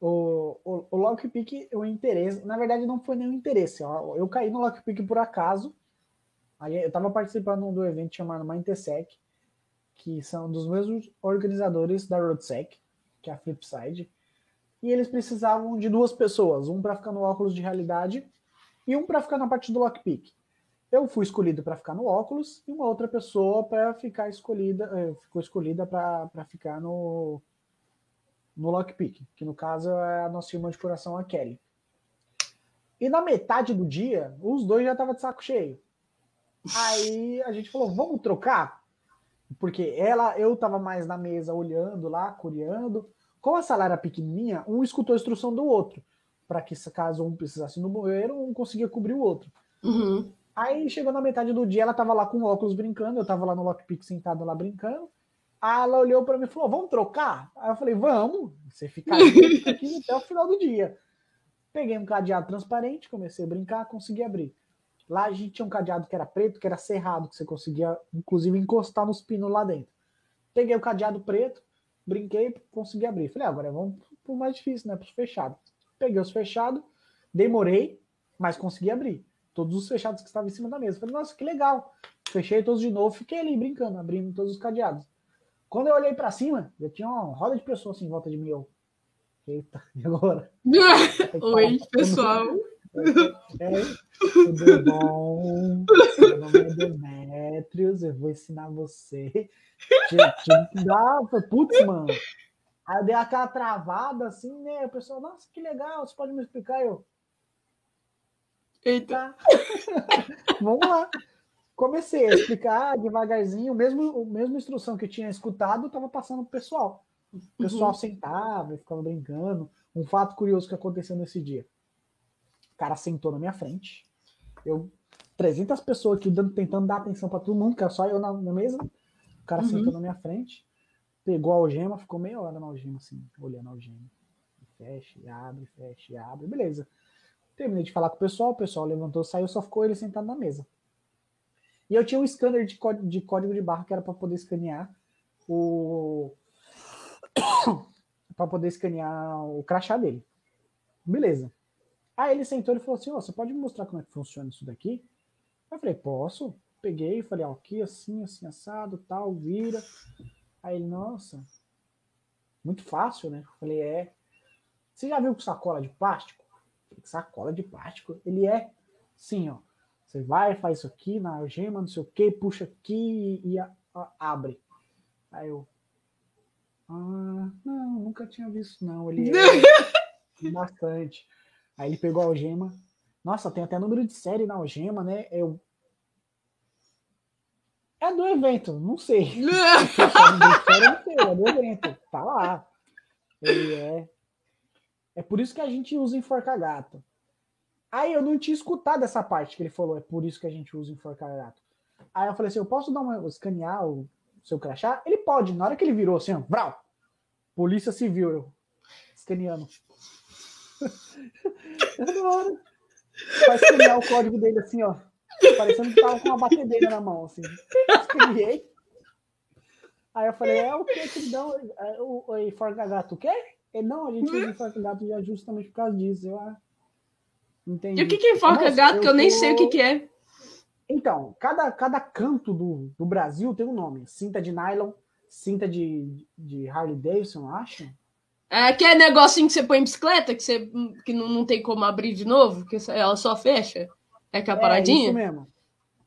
O, o, o lockpick, o interesse, na verdade não foi nenhum interesse. Eu, eu caí no lockpick por acaso. Aí eu estava participando do evento chamado Mindtech, que são dos mesmos organizadores da RoadSec, que é a Flipside e eles precisavam de duas pessoas, um para ficar no óculos de realidade e um para ficar na parte do lockpick. Eu fui escolhido para ficar no óculos e uma outra pessoa para ficar escolhida, eh, ficou escolhida para ficar no no lockpick, que no caso é a nossa irmã de coração, a Kelly. E na metade do dia, os dois já estavam de saco cheio. Aí a gente falou, vamos trocar? Porque ela, eu estava mais na mesa olhando lá, curiando, como a sala era pequenininha, um escutou a instrução do outro, para que caso um precisasse no banheiro, um conseguia cobrir o outro. Uhum. Aí chegou na metade do dia, ela tava lá com óculos brincando, eu tava lá no lockpick sentado lá brincando. Aí ela olhou para mim e falou: Vamos trocar? Aí eu falei: Vamos, você fica aqui, aqui até o final do dia. Peguei um cadeado transparente, comecei a brincar, consegui abrir. Lá a gente tinha um cadeado que era preto, que era cerrado, que você conseguia, inclusive, encostar nos pinos lá dentro. Peguei o cadeado preto, brinquei, consegui abrir. Falei, ah, agora vamos pro mais difícil, né? Pros fechados. Peguei os fechados, demorei, mas consegui abrir. Todos os fechados que estavam em cima da mesa. Falei, nossa, que legal. Fechei todos de novo, fiquei ali brincando, abrindo todos os cadeados. Quando eu olhei para cima, já tinha uma roda de pessoas assim em volta de mim. Eu, eita, e agora? Oi, pessoal. Tudo bom? Meu nome é Demetrios, eu vou ensinar você. Putz, mano. Aí eu dei aquela travada assim, né? O pessoal, nossa, que legal, você pode me explicar? Eu. Eita. Tá. Vamos lá. Comecei a explicar devagarzinho, mesmo, a mesma instrução que eu tinha escutado, estava passando pro pessoal. O pessoal uhum. sentava e ficava brincando. Um fato curioso que aconteceu nesse dia cara sentou na minha frente. Eu, 300 pessoas aqui tentando dar atenção para todo mundo, que era só eu na, na mesa. O cara uhum. sentou na minha frente, pegou a algema, ficou meia hora na algema, assim, olhando a algema. Fecha, abre, fecha, abre, beleza. Terminei de falar com o pessoal, o pessoal levantou, saiu, só ficou ele sentado na mesa. E eu tinha um scanner de, código de, código de barra que era para poder escanear o. para poder escanear o crachá dele. Beleza. Aí ele sentou e falou assim: oh, você pode me mostrar como é que funciona isso daqui? Eu falei: posso. Peguei, falei: ó, aqui assim, assim, assado, tal, vira. Aí ele: nossa, muito fácil, né? Eu falei: é. Você já viu com sacola de plástico? Sacola de plástico, ele é sim, ó. Você vai, faz isso aqui na algema, não sei o que, puxa aqui e, e a, a, abre. Aí eu. Ah, não, nunca tinha visto, não. Ele é bastante. Aí ele pegou a algema. Nossa, tem até número de série na algema, né? Eu. É do evento, não sei. é do evento. Tá lá. Ele é. É por isso que a gente usa enforca-gato. Aí eu não tinha escutado essa parte que ele falou, é por isso que a gente usa enforca-gato. Aí eu falei assim: eu posso dar uma escanear o seu crachá? Ele pode. Na hora que ele virou assim, ó, brau, Polícia Civil, eu escaneando. na hora. Vai escanear o código dele assim, ó. Parecendo que tava com uma batedeira na mão, assim. Escaneei. Aí eu falei, é o que que dão? É, o, o enforca-gato o quê? Ele, não, a gente usa enforca-gato já justamente por causa disso. Eu, ah, entendi. E o que, que é enforca-gato? Que eu, nem sei o que, que é. Então, cada, cada canto do, do Brasil tem um nome. Cinta de nylon, cinta de, de Harley Davidson, acho. É aquele negocinho que você põe em bicicleta, que, você, que não, não tem como abrir de novo, que ela só fecha. É aquela é, paradinha? isso mesmo.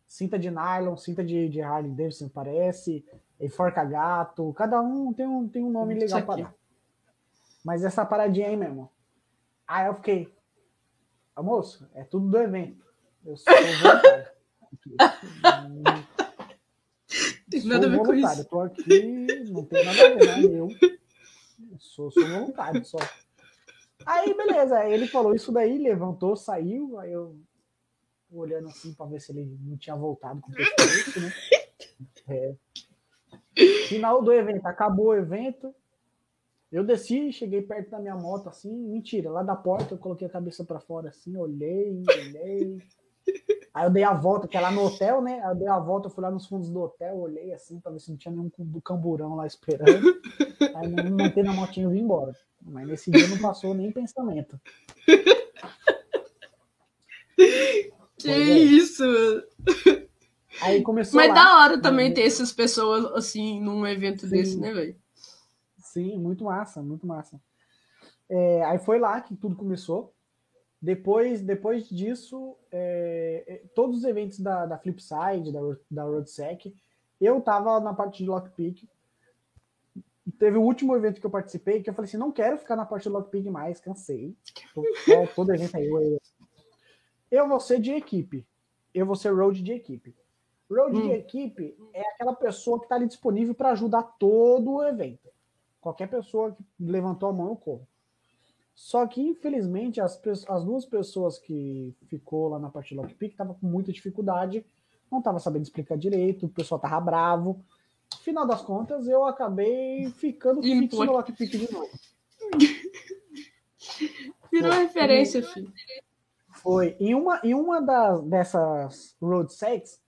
Cinta de nylon, cinta de, de Harley Davidson, parece. Enforca gato. Cada um tem um, tem um nome legal para dar. Mas essa paradinha aí mesmo. Aí eu fiquei. Moço, é tudo do evento. Eu sou voluntário. tem nada a ver com isso. Eu tô aqui, não tem nada a ver, né? Eu sou, sou voluntário só. Aí, beleza. Ele falou isso daí, levantou, saiu. Aí eu olhando assim para ver se ele não tinha voltado com o né? É. Final do evento, acabou o evento. Eu desci, cheguei perto da minha moto assim, mentira, lá da porta eu coloquei a cabeça para fora assim, olhei, olhei. Aí eu dei a volta, que é lá no hotel, né? Aí eu dei a volta, fui lá nos fundos do hotel, olhei assim para ver se não tinha nenhum do camburão lá esperando. Aí não montei na motinha e vim embora. Mas nesse dia não passou nem pensamento. Que é. isso! Aí começou Mas lá, da hora também né? ter essas pessoas assim num evento Sim. desse, né, velho? Sim, muito massa, muito massa. É, aí foi lá que tudo começou. Depois, depois disso, é, é todos os eventos da, da Flipside, da, da RoadSec, eu tava na parte de lockpick. Teve o último evento que eu participei que eu falei assim: não quero ficar na parte de lockpick mais, cansei. Tô, todo evento aí, eu, eu vou ser de equipe. Eu vou ser road de equipe. Road hum. de equipe é aquela pessoa que está ali disponível para ajudar todo o evento. Qualquer pessoa que levantou a mão, eu corro. Só que, infelizmente, as, as duas pessoas que ficou lá na parte de lockpick estavam com muita dificuldade, não estava sabendo explicar direito, o pessoal tava bravo. Final das contas, eu acabei ficando fixo no lockpick de novo. Virou referência, filho. Foi. Em uma, em uma das, dessas road sex,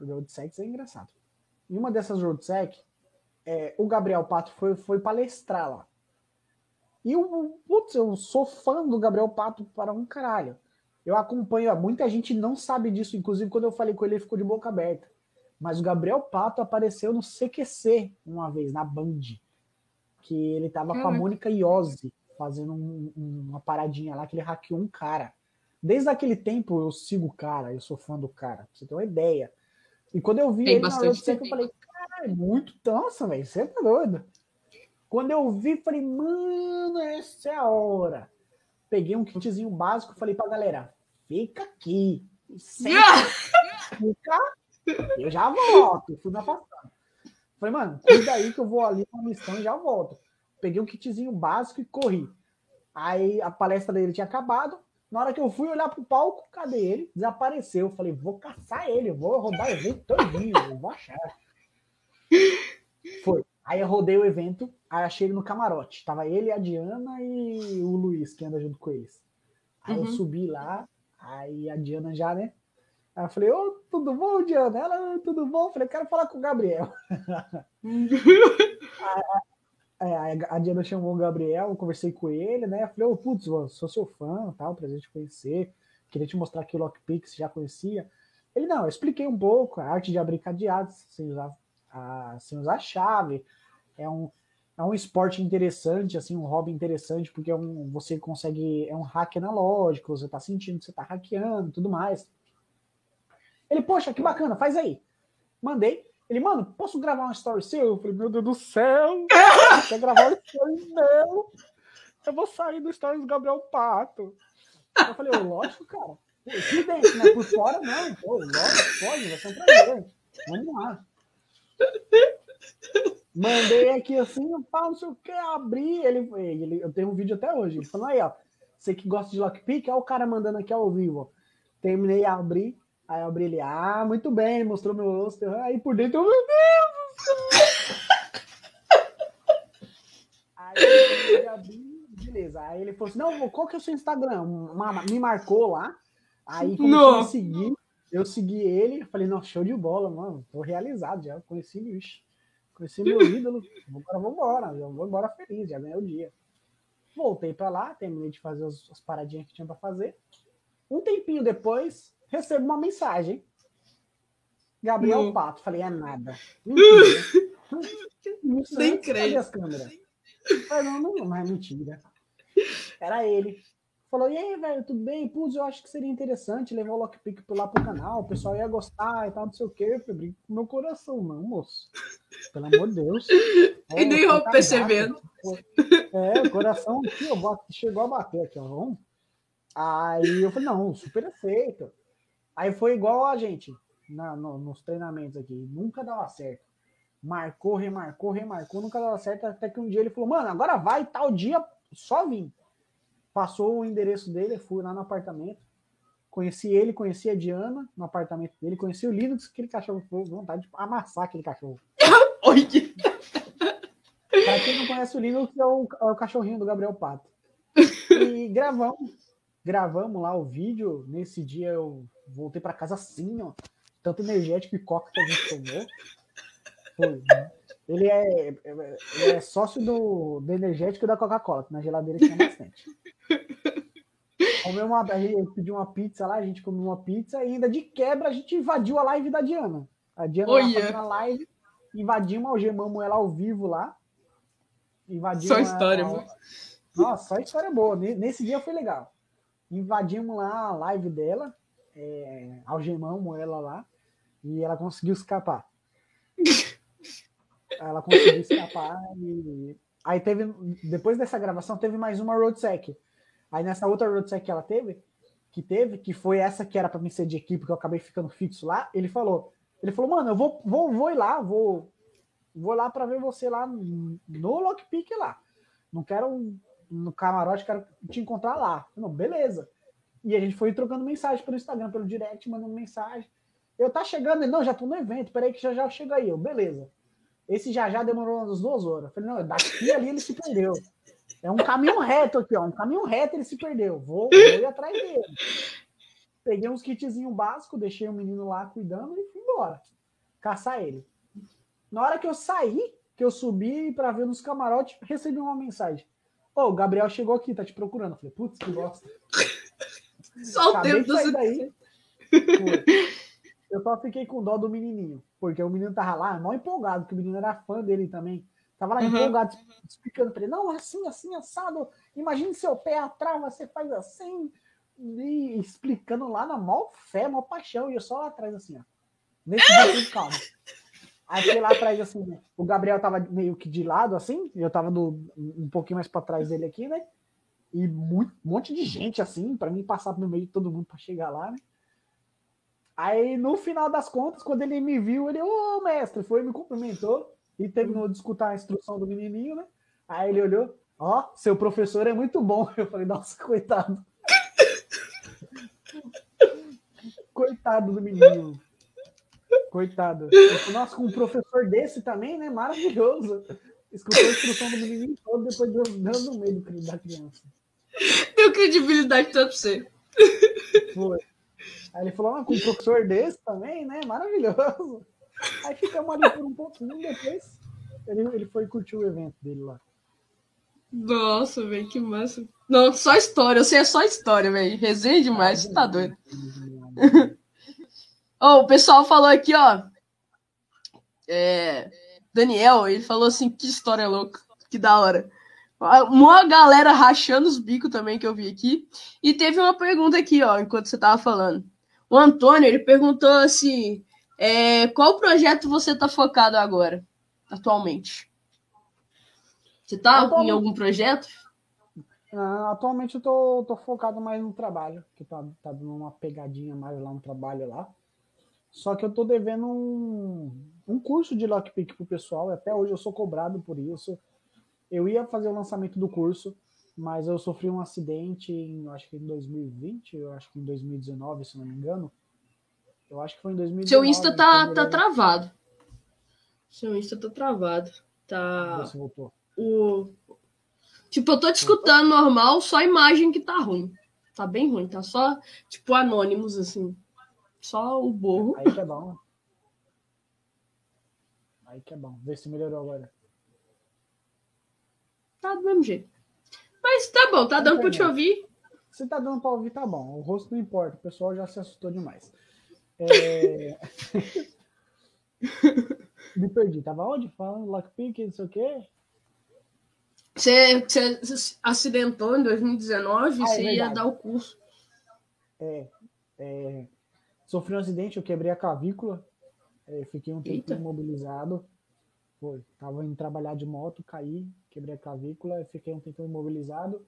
road sex é engraçado. Em uma dessas road sex, é, o Gabriel Pato foi, foi palestrar lá. E o putz, eu sou fã do Gabriel Pato para um caralho. Eu acompanho, muita gente não sabe disso, inclusive quando eu falei com ele, ele ficou de boca aberta. Mas o Gabriel Pato apareceu no CQC uma vez, na Band. Que ele tava com a Mônica Iose fazendo um, uma paradinha lá que ele hackeou um cara. Desde aquele tempo eu sigo o cara, eu sou fã do cara, pra você ter uma ideia. E quando eu vi Tem ele na Road eu falei, cara, é muito tança, velho, você tá doido. Quando eu vi, falei, mano, essa é a hora. Peguei um kitzinho básico, falei pra galera, fica aqui. Senta, fica, eu já volto. Fui me afastando. Falei, mano, cuida aí que eu vou ali uma missão e já volto. Peguei um kitzinho básico e corri. Aí a palestra dele tinha acabado. Na hora que eu fui olhar pro palco, cadê ele? Desapareceu. Eu falei, vou caçar ele, vou rodar o evento todinho, vou achar. Foi. Aí eu rodei o evento, aí achei ele no camarote. Tava ele, a Diana e o Luiz, que anda junto com eles. Aí uhum. eu subi lá, aí a Diana já, né? Aí eu falei, ô, oh, tudo bom, Diana? Ela, tudo bom? Eu falei, quero falar com o Gabriel. É, a Diana chamou o Gabriel, eu conversei com ele, né? Eu falei, ô, oh, putz, sou seu fã, tal, prazer te conhecer. Queria te mostrar aqui o Lockpick, você já conhecia. Ele, não, eu expliquei um pouco a arte de abrir cadeados sem usar, a, sem usar chave. É um, é um esporte interessante, assim, um hobby interessante, porque é um, você consegue. É um hack analógico, você tá sentindo que você tá hackeando tudo mais. Ele, poxa, que bacana, faz aí. Mandei. Ele, mano, posso gravar uma story seu? Eu falei, meu Deus do céu! Quer gravar uma story meu? Eu vou sair do story do Gabriel Pato. Eu falei, oh, lógico, cara. Dentro, né? Por fora, não. Pô, lógico, pode, vai ser um prazer. Vamos lá. Mandei aqui assim, pá, não sei o que, abri. Ele, ele, eu tenho um vídeo até hoje. Ele falou aí, ó. Você que gosta de lockpick, olha o cara mandando aqui ao vivo. Terminei a abrir. Aí eu abri ele, ah, muito bem, mostrou meu rosto. Aí por dentro, eu, meu Deus! aí eu abri, beleza. Aí ele falou assim: não, qual que é o seu Instagram? Me marcou lá. Aí começou a seguir. Eu segui ele, falei, nossa, show de bola, mano. Tô realizado já. Conheci, bicho. Conheci meu ídolo. Agora vou embora. Já vou embora feliz, já ganhei o dia. Voltei para lá, terminei de fazer as, as paradinhas que tinha para fazer. Um tempinho depois, recebo uma mensagem. Gabriel não. Pato. Falei, é nada. Mentira. Nem creio. as câmeras? Falei, não, não, mas é mentira. Era ele. Falou, e aí, velho, tudo bem? Putz, eu acho que seria interessante levar o Lockpick lá pro canal, o pessoal ia gostar e tal, não sei o quê. Eu falei, com meu coração, não, moço. Pelo amor de Deus. É, e nem eu percebendo. É, o coração aqui, ó, chegou a bater aqui, ó. Aí eu falei, não, super aceito. Aí foi igual a gente na, no, nos treinamentos aqui, nunca dava certo. Marcou, remarcou, remarcou, nunca dava certo, até que um dia ele falou, mano, agora vai, tal dia, só vim. Passou o endereço dele, fui lá no apartamento. Conheci ele, conheci a Diana no apartamento dele, conheci o Linux, aquele cachorro vontade de amassar aquele cachorro. Oi! Pra quem não conhece o Linux, é o, é o cachorrinho do Gabriel Pato. E gravamos, gravamos lá o vídeo. Nesse dia eu voltei para casa assim, ó. Tanto energético e coca que a gente tomou. Foi, ele é, ele é sócio do, do energético e da Coca-Cola, que na geladeira tinha bastante. Comeu uma, a gente pediu uma pizza lá, a gente comeu uma pizza e ainda de quebra a gente invadiu a live da Diana. A Diana oh, yeah. fazendo a live, invadimos, algemamos ela ao vivo lá. Invadimos só história, mano. Nossa, só história boa. Nesse dia foi legal. Invadimos lá a live dela, é, algemamos ela lá e ela conseguiu escapar. ela conseguiu escapar e aí teve depois dessa gravação teve mais uma roadsec Aí nessa outra roadsec que ela teve, que teve, que foi essa que era para mim ser de equipe, que eu acabei ficando fixo lá, ele falou, ele falou, mano, eu vou, vou, vou ir lá, vou, vou lá para ver você lá no lockpick lá. Não quero no camarote, quero te encontrar lá. Não, beleza. E a gente foi trocando mensagem pelo Instagram, pelo direct, mandando mensagem. Eu tá chegando, ele, não, já tô no evento, peraí que já já chega aí. Eu, beleza. Esse já já demorou umas duas horas. Eu falei, não, daqui ali ele se perdeu. É um caminho reto aqui, ó. Um caminho reto ele se perdeu. Vou, vou ir atrás dele. Peguei uns kitzinhos básicos, deixei o menino lá cuidando e fui embora. Caçar ele. Na hora que eu saí, que eu subi para ver nos camarotes, recebi uma mensagem. Ô, oh, o Gabriel chegou aqui, tá te procurando. Eu falei, putz, que bosta. Só o tempo do daí. Eu só fiquei com dó do menininho, porque o menino tava lá, mal empolgado, que o menino era fã dele também. Tava lá uhum. empolgado, explicando para ele, não, assim, assim, assado. Imagine seu pé atrás, você faz assim. E explicando lá na maior fé, maior paixão. E eu só lá atrás, assim, ó. Nesse dia, calma. Aí fui lá atrás, assim, né? o Gabriel tava meio que de lado, assim. Eu tava do, um pouquinho mais para trás dele aqui, né? E muito, um monte de gente, assim, para mim passar no meio de todo mundo para chegar lá, né? Aí, no final das contas, quando ele me viu, ele, ô, mestre, foi, me cumprimentou e terminou de escutar a instrução do menininho, né? Aí ele olhou, ó, oh, seu professor é muito bom. Eu falei, nossa, coitado. coitado do menino. Coitado. Falei, nossa, com um professor desse também, né? Maravilhoso. Escutou a instrução do menininho todo, depois deu, no meio da criança. Deu credibilidade tanto pra você. Foi. Aí ele falou, ah, com um professor desse também, né? Maravilhoso. Aí ficamos ali por um pouquinho, depois ele, ele foi curtir o evento dele lá. Nossa, velho, que massa. Não, só história, eu sei é só história, velho. Resenha demais, você tá doido. oh, o pessoal falou aqui, ó. É, Daniel, ele falou assim, que história louca. Que da hora. Uma galera rachando os bicos também que eu vi aqui. E teve uma pergunta aqui, ó, enquanto você tava falando. O Antônio, ele perguntou assim: é, qual projeto você tá focado agora, atualmente? Você tá atualmente, em algum projeto? Uh, atualmente eu tô, tô, focado mais no trabalho, que tá, tá dando uma pegadinha mais lá no trabalho lá. Só que eu tô devendo um, um curso de lockpick pro pessoal, e até hoje eu sou cobrado por isso. Eu ia fazer o lançamento do curso, mas eu sofri um acidente em, acho que em 2020, eu acho que em 2019, se não me engano. Eu acho que foi em 2019. Seu Insta tá, tá travado. Seu Insta tá travado. Tá. Você voltou. O, Tipo, eu tô te escutando normal, só a imagem que tá ruim. Tá bem ruim, tá só, tipo, anônimos, assim. Só o borro. Aí que é bom. Aí que é bom. Vê se melhorou agora. Tá do mesmo jeito. Mas tá bom, tá dando pra te ouvir. Se tá dando pra ouvir, tá bom. O rosto não importa, o pessoal já se assustou demais. É... Me perdi. Tava onde? Falando lockpick, não sei o quê. Você, você acidentou em 2019 ah, você é ia dar o curso. É, é, sofri um acidente, eu quebrei a clavícula, é, fiquei um tempo imobilizado. Foi, tava indo trabalhar de moto, caí, quebrei a clavícula, fiquei um tempo imobilizado.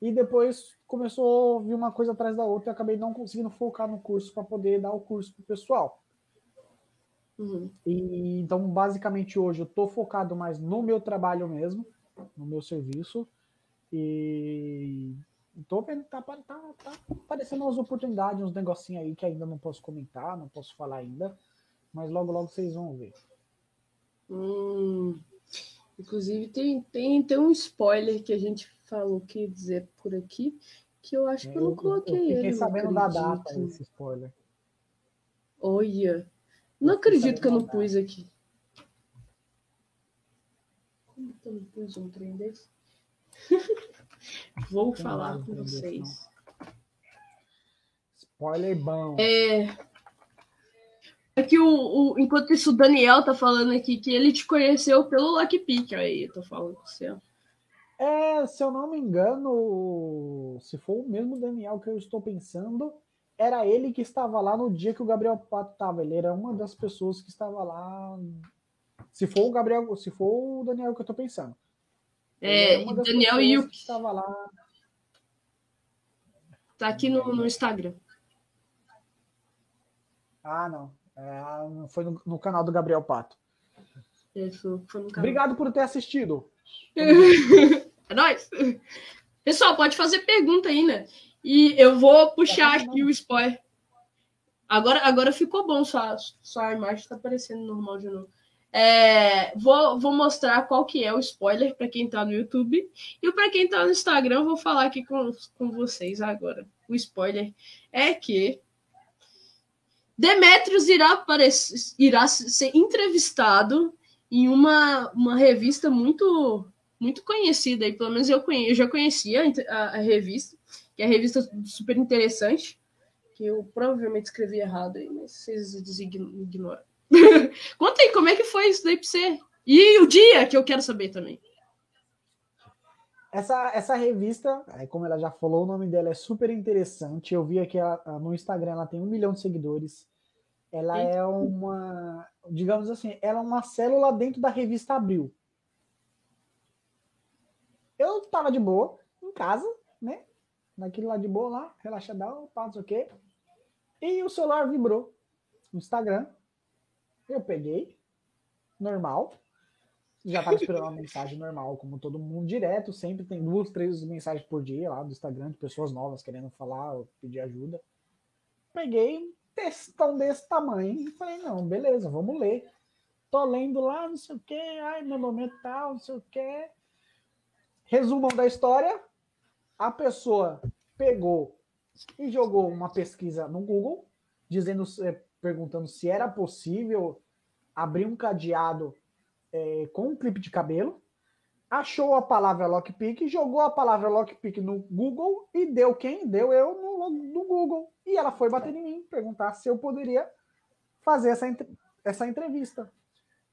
E depois começou a vir uma coisa atrás da outra e acabei não conseguindo focar no curso para poder dar o curso pro pessoal. Uhum. E, então, basicamente, hoje eu tô focado mais no meu trabalho mesmo no meu serviço e tô vendo, tá, tá, tá aparecendo umas oportunidades, uns negocinhos aí que ainda não posso comentar, não posso falar ainda, mas logo, logo vocês vão ver. Hum, inclusive, tem, tem, tem um spoiler que a gente falou que ia dizer por aqui, que eu acho que eu, eu não coloquei eu, eu fiquei ele. sabendo da data esse spoiler. Olha, não acredito que eu não pus aqui. Como que eu não pus um trem desse? Vou Tem falar com vocês. Desse, Spoiler bom. É. É que o, o, enquanto isso, o Daniel tá falando aqui que ele te conheceu pelo Lockpick. Aí, eu tô falando com você. É, se eu não me engano, se for o mesmo Daniel que eu estou pensando, era ele que estava lá no dia que o Gabriel Pato estava. Ele era uma das pessoas que estava lá se for o Gabriel, se for o Daniel que eu tô pensando. É, Daniel e o que estava lá. Tá aqui no, no Instagram. Ah, não. É, foi no, no, canal do Gabriel Pato. Isso, foi no canal. Obrigado por ter assistido. é nóis. Pessoal, pode fazer pergunta aí, né? E eu vou puxar aqui o spoiler. Agora, agora ficou bom, só, só a imagem está aparecendo normal de novo. É, vou, vou mostrar qual que é o spoiler para quem está no YouTube e para quem está no Instagram, vou falar aqui com, com vocês agora. O spoiler é que Demetrius irá, aparecer, irá ser entrevistado em uma, uma revista muito muito conhecida, e pelo menos eu, conhe, eu já conhecia a, a, revista, que é a revista super interessante, que eu provavelmente escrevi errado aí, mas vocês ignoram. Conta aí, como é que foi isso daí pra você? E o dia, que eu quero saber também. Essa, essa revista, como ela já falou, o nome dela é super interessante. Eu vi aqui ela, no Instagram, ela tem um milhão de seguidores. Ela Eita. é uma, digamos assim, ela é uma célula dentro da revista Abril. Eu tava de boa, em casa, né? Naquele lá de boa lá, relaxadão, pá, não sei o quê. E o celular vibrou. No Instagram. Eu peguei, normal. Já estava esperando uma mensagem normal, como todo mundo, direto. Sempre tem duas, três mensagens por dia lá do Instagram de pessoas novas querendo falar ou pedir ajuda. Peguei um textão desse tamanho e falei: não, beleza, vamos ler. Tô lendo lá, não sei o que, ai, meu momento tal, não sei o que. Resumão da história: a pessoa pegou e jogou uma pesquisa no Google, dizendo é, perguntando se era possível abrir um cadeado é, com um clipe de cabelo, achou a palavra lockpick, jogou a palavra lockpick no Google e deu quem? Deu eu no, no Google. E ela foi bater em mim, perguntar se eu poderia fazer essa, essa entrevista.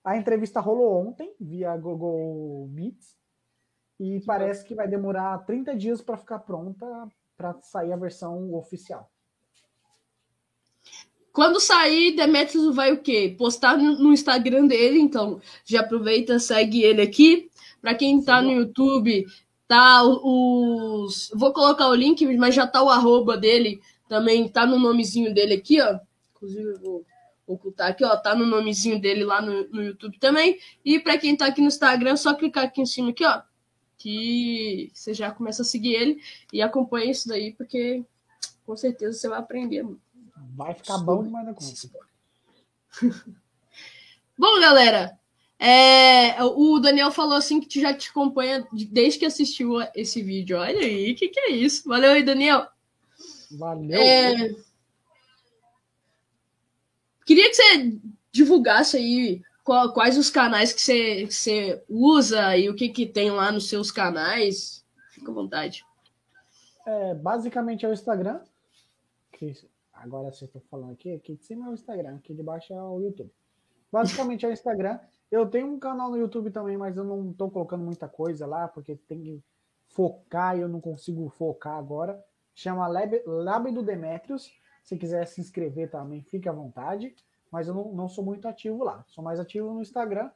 A entrevista rolou ontem, via Google Meets, E parece que vai demorar 30 dias para ficar pronta para sair a versão oficial. Quando sair, Demetrius vai o quê? Postar no Instagram dele, então já aproveita, segue ele aqui. Para quem tá no YouTube, tá os. Vou colocar o link, mas já tá o arroba dele, também tá no nomezinho dele aqui, ó. Inclusive, eu vou ocultar aqui, ó. Tá no nomezinho dele lá no, no YouTube também. E para quem tá aqui no Instagram, é só clicar aqui em cima aqui, ó. Que você já começa a seguir ele e acompanha isso daí, porque com certeza você vai aprender, mano. Vai ficar bom demais da conta. bom, galera, é, o Daniel falou assim que já te acompanha desde que assistiu esse vídeo. Olha aí, o que, que é isso? Valeu aí, Daniel. Valeu. É, queria que você divulgasse aí quais os canais que você, usa e o que, que tem lá nos seus canais. Fica à vontade. É, basicamente é o Instagram, que Agora você está falando aqui, aqui de cima é o Instagram, aqui de baixo é o YouTube. Basicamente é o Instagram. Eu tenho um canal no YouTube também, mas eu não estou colocando muita coisa lá, porque tem que focar e eu não consigo focar agora. Chama Lab, Lab do Demetrius. Se quiser se inscrever também, fique à vontade. Mas eu não, não sou muito ativo lá. Sou mais ativo no Instagram.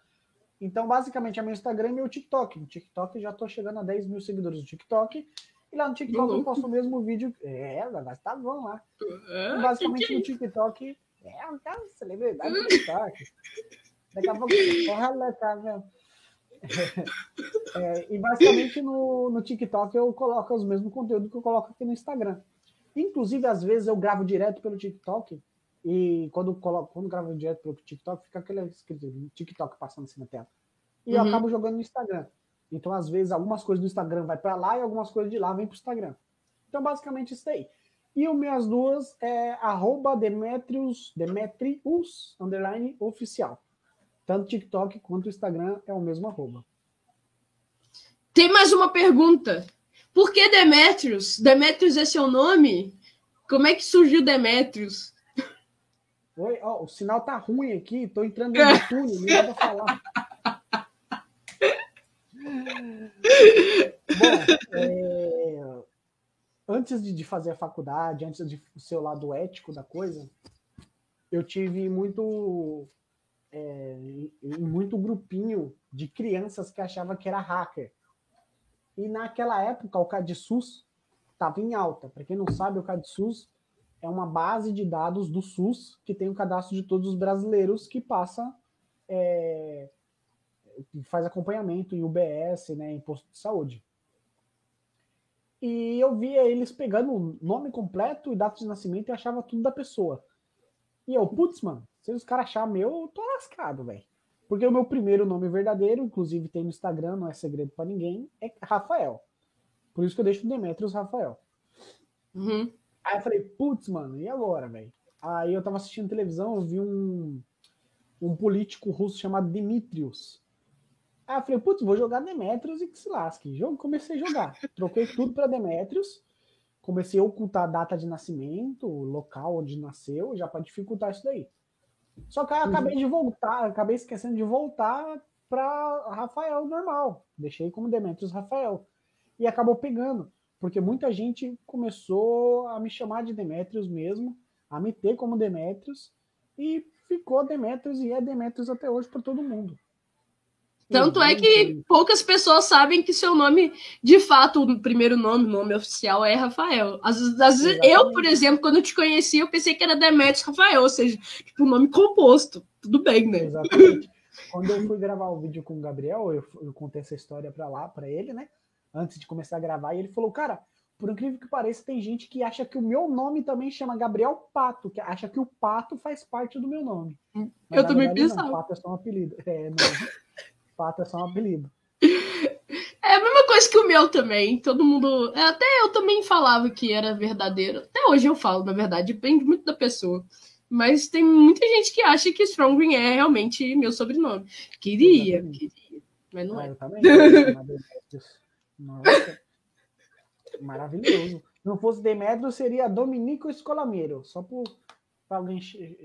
Então, basicamente, é meu Instagram e meu TikTok. No TikTok já estou chegando a 10 mil seguidores no TikTok. E lá no TikTok eu posto o mesmo vídeo. É, mas tá bom lá. É, basicamente que no TikTok. É, cara celebridade no TikTok. Daqui a pouco, lá tá mesmo. É, e basicamente no, no TikTok eu coloco os mesmos conteúdos que eu coloco aqui no Instagram. Inclusive, às vezes eu gravo direto pelo TikTok. E quando, coloco, quando gravo direto pelo TikTok, fica aquele escrito TikTok passando assim na tela. E uhum. eu acabo jogando no Instagram. Então, às vezes, algumas coisas do Instagram vai para lá e algumas coisas de lá vêm para o Instagram. Então, basicamente, isso aí. E o minhas duas é arroba Demetrius, Demetrius, underline, oficial. Tanto TikTok quanto Instagram é o mesmo arroba. Tem mais uma pergunta. Por que Demetrius? Demetrius é seu nome? Como é que surgiu Demetrius? Oi, oh, o sinal tá ruim aqui, tô entrando no túnel, não dá pra falar. Bom, é, antes de, fazer a faculdade, antes de o lado ético da coisa, eu tive muito é, muito grupinho de crianças que achava que era hacker. E naquela época o CADSUS estava em alta. Para quem não sabe, o CADSUS é uma base de dados do SUS que tem o cadastro de todos os brasileiros que passa é, faz acompanhamento em UBS, né, em posto de saúde. E eu via eles pegando o nome completo e data de nascimento e achava tudo da pessoa. E eu, putz, mano, se os caras acharem meu, eu tô lascado, velho. Porque o meu primeiro nome verdadeiro, inclusive tem no Instagram, não é segredo para ninguém, é Rafael. Por isso que eu deixo o Demetrius Rafael. Uhum. Aí eu falei, putz, mano, e agora, velho? Aí eu tava assistindo televisão, eu vi um, um político russo chamado Dimitrios. Aí eu falei, putz, vou jogar Demetrius e que se lasque. Jogo, comecei a jogar. Troquei tudo para Demetrius. Comecei a ocultar a data de nascimento, o local onde nasceu, já para dificultar isso daí. Só que aí uhum. acabei de voltar, acabei esquecendo de voltar para Rafael normal. Deixei como Demetrius Rafael. E acabou pegando, porque muita gente começou a me chamar de Demetrius mesmo, a me ter como Demetrius, e ficou Demetrius e é Demetrius até hoje para todo mundo. Tanto é que poucas pessoas sabem que seu nome, de fato, o primeiro nome, nome oficial é Rafael. Às, às vezes, eu, por exemplo, quando te conheci, eu pensei que era Demetrius Rafael, ou seja, tipo, um nome composto. Tudo bem, né? Exatamente. quando eu fui gravar o vídeo com o Gabriel, eu, eu contei essa história para lá, para ele, né? Antes de começar a gravar, e ele falou, cara, por incrível que pareça, tem gente que acha que o meu nome também chama Gabriel Pato, que acha que o Pato faz parte do meu nome. Mas, eu também pensava. Não, Pato é só um apelido. É, não fato é só um apelido. É a mesma coisa que o meu também. Todo mundo. É, até eu também falava que era verdadeiro. Até hoje eu falo, na verdade, depende muito da pessoa. Mas tem muita gente que acha que Strongwing é realmente meu sobrenome. Queria, queria. Mas não ah, é. Eu também. Nossa. Maravilhoso. Se não fosse Demetrio, seria Dominico Escolameiro. Só por alguém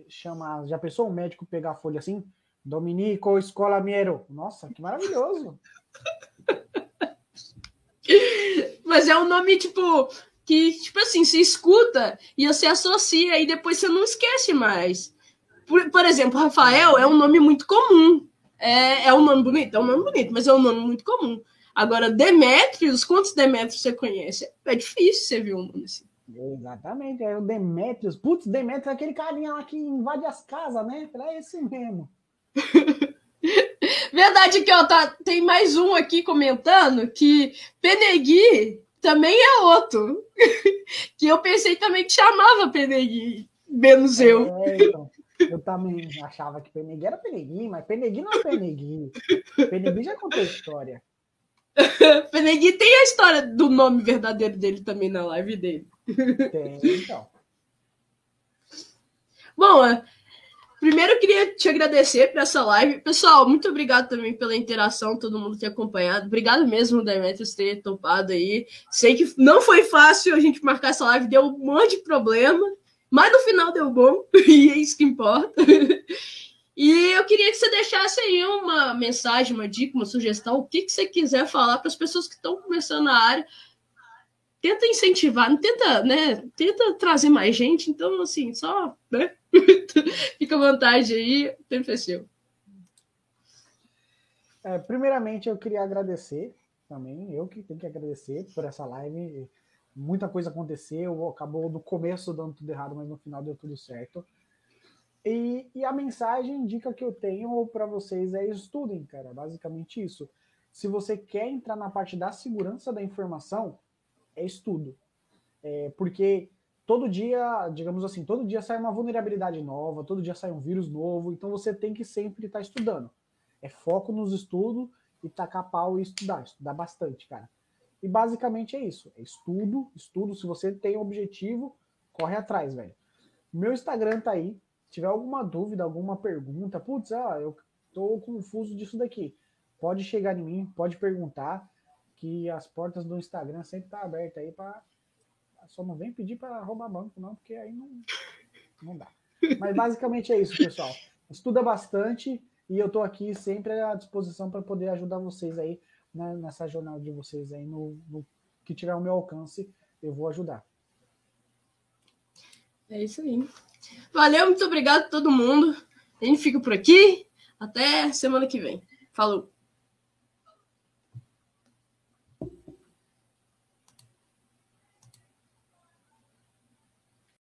chamar. Já pensou um médico pegar a folha assim? Dominico Escolamiero. Nossa, que maravilhoso. Mas é um nome, tipo, que, tipo assim, se escuta e você associa e depois você não esquece mais. Por, por exemplo, Rafael é um nome muito comum. É, é um nome bonito? É um nome bonito, mas é um nome muito comum. Agora, Demetrios, quantos Demetrios você conhece? É difícil você ver um nome assim. Exatamente, é o Demetrios. Putz, Demetrios é aquele carinha lá que invade as casas, né? É esse mesmo. Verdade que ó, tá, tem mais um aqui comentando que Penegui também é outro. que eu pensei também que chamava Penegui, menos eu. É, então, eu também achava que Penegui era Penegui, mas Penegui não é Penegui. Penegui já contou a história. Penegui tem a história do nome verdadeiro dele também na live dele. Tem, então. Bom, Primeiro, eu queria te agradecer por essa live. Pessoal, muito obrigado também pela interação, todo mundo ter acompanhado. Obrigado mesmo, Demetrius, ter topado aí. Sei que não foi fácil a gente marcar essa live, deu um monte de problema, mas no final deu bom, e é isso que importa. E eu queria que você deixasse aí uma mensagem, uma dica, uma sugestão, o que, que você quiser falar para as pessoas que estão começando na área. Tenta incentivar, tenta, né? Tenta trazer mais gente, então, assim, só, né? Fica à vontade aí, o tempo seu. É, primeiramente, eu queria agradecer também, eu que tenho que agradecer por essa live. Muita coisa aconteceu, acabou no começo dando tudo errado, mas no final deu tudo certo. E, e a mensagem, dica que eu tenho para vocês é estudem, cara. Basicamente isso. Se você quer entrar na parte da segurança da informação, é estudo. É, porque todo dia, digamos assim, todo dia sai uma vulnerabilidade nova, todo dia sai um vírus novo, então você tem que sempre estar tá estudando. É foco nos estudos e tacar pau e estudar, estudar bastante, cara. E basicamente é isso, é estudo, estudo, se você tem um objetivo, corre atrás, velho. Meu Instagram tá aí, tiver alguma dúvida, alguma pergunta, putz, ah, eu tô confuso disso daqui, pode chegar em mim, pode perguntar, que as portas do Instagram sempre tá aberta aí para só não vem pedir para roubar banco, não, porque aí não, não dá. Mas basicamente é isso, pessoal. Estuda bastante e eu estou aqui sempre à disposição para poder ajudar vocês aí né, nessa jornada de vocês aí, no, no que tiver o meu alcance, eu vou ajudar. É isso aí. Valeu, muito obrigado a todo mundo. A gente fica por aqui. Até semana que vem. Falou!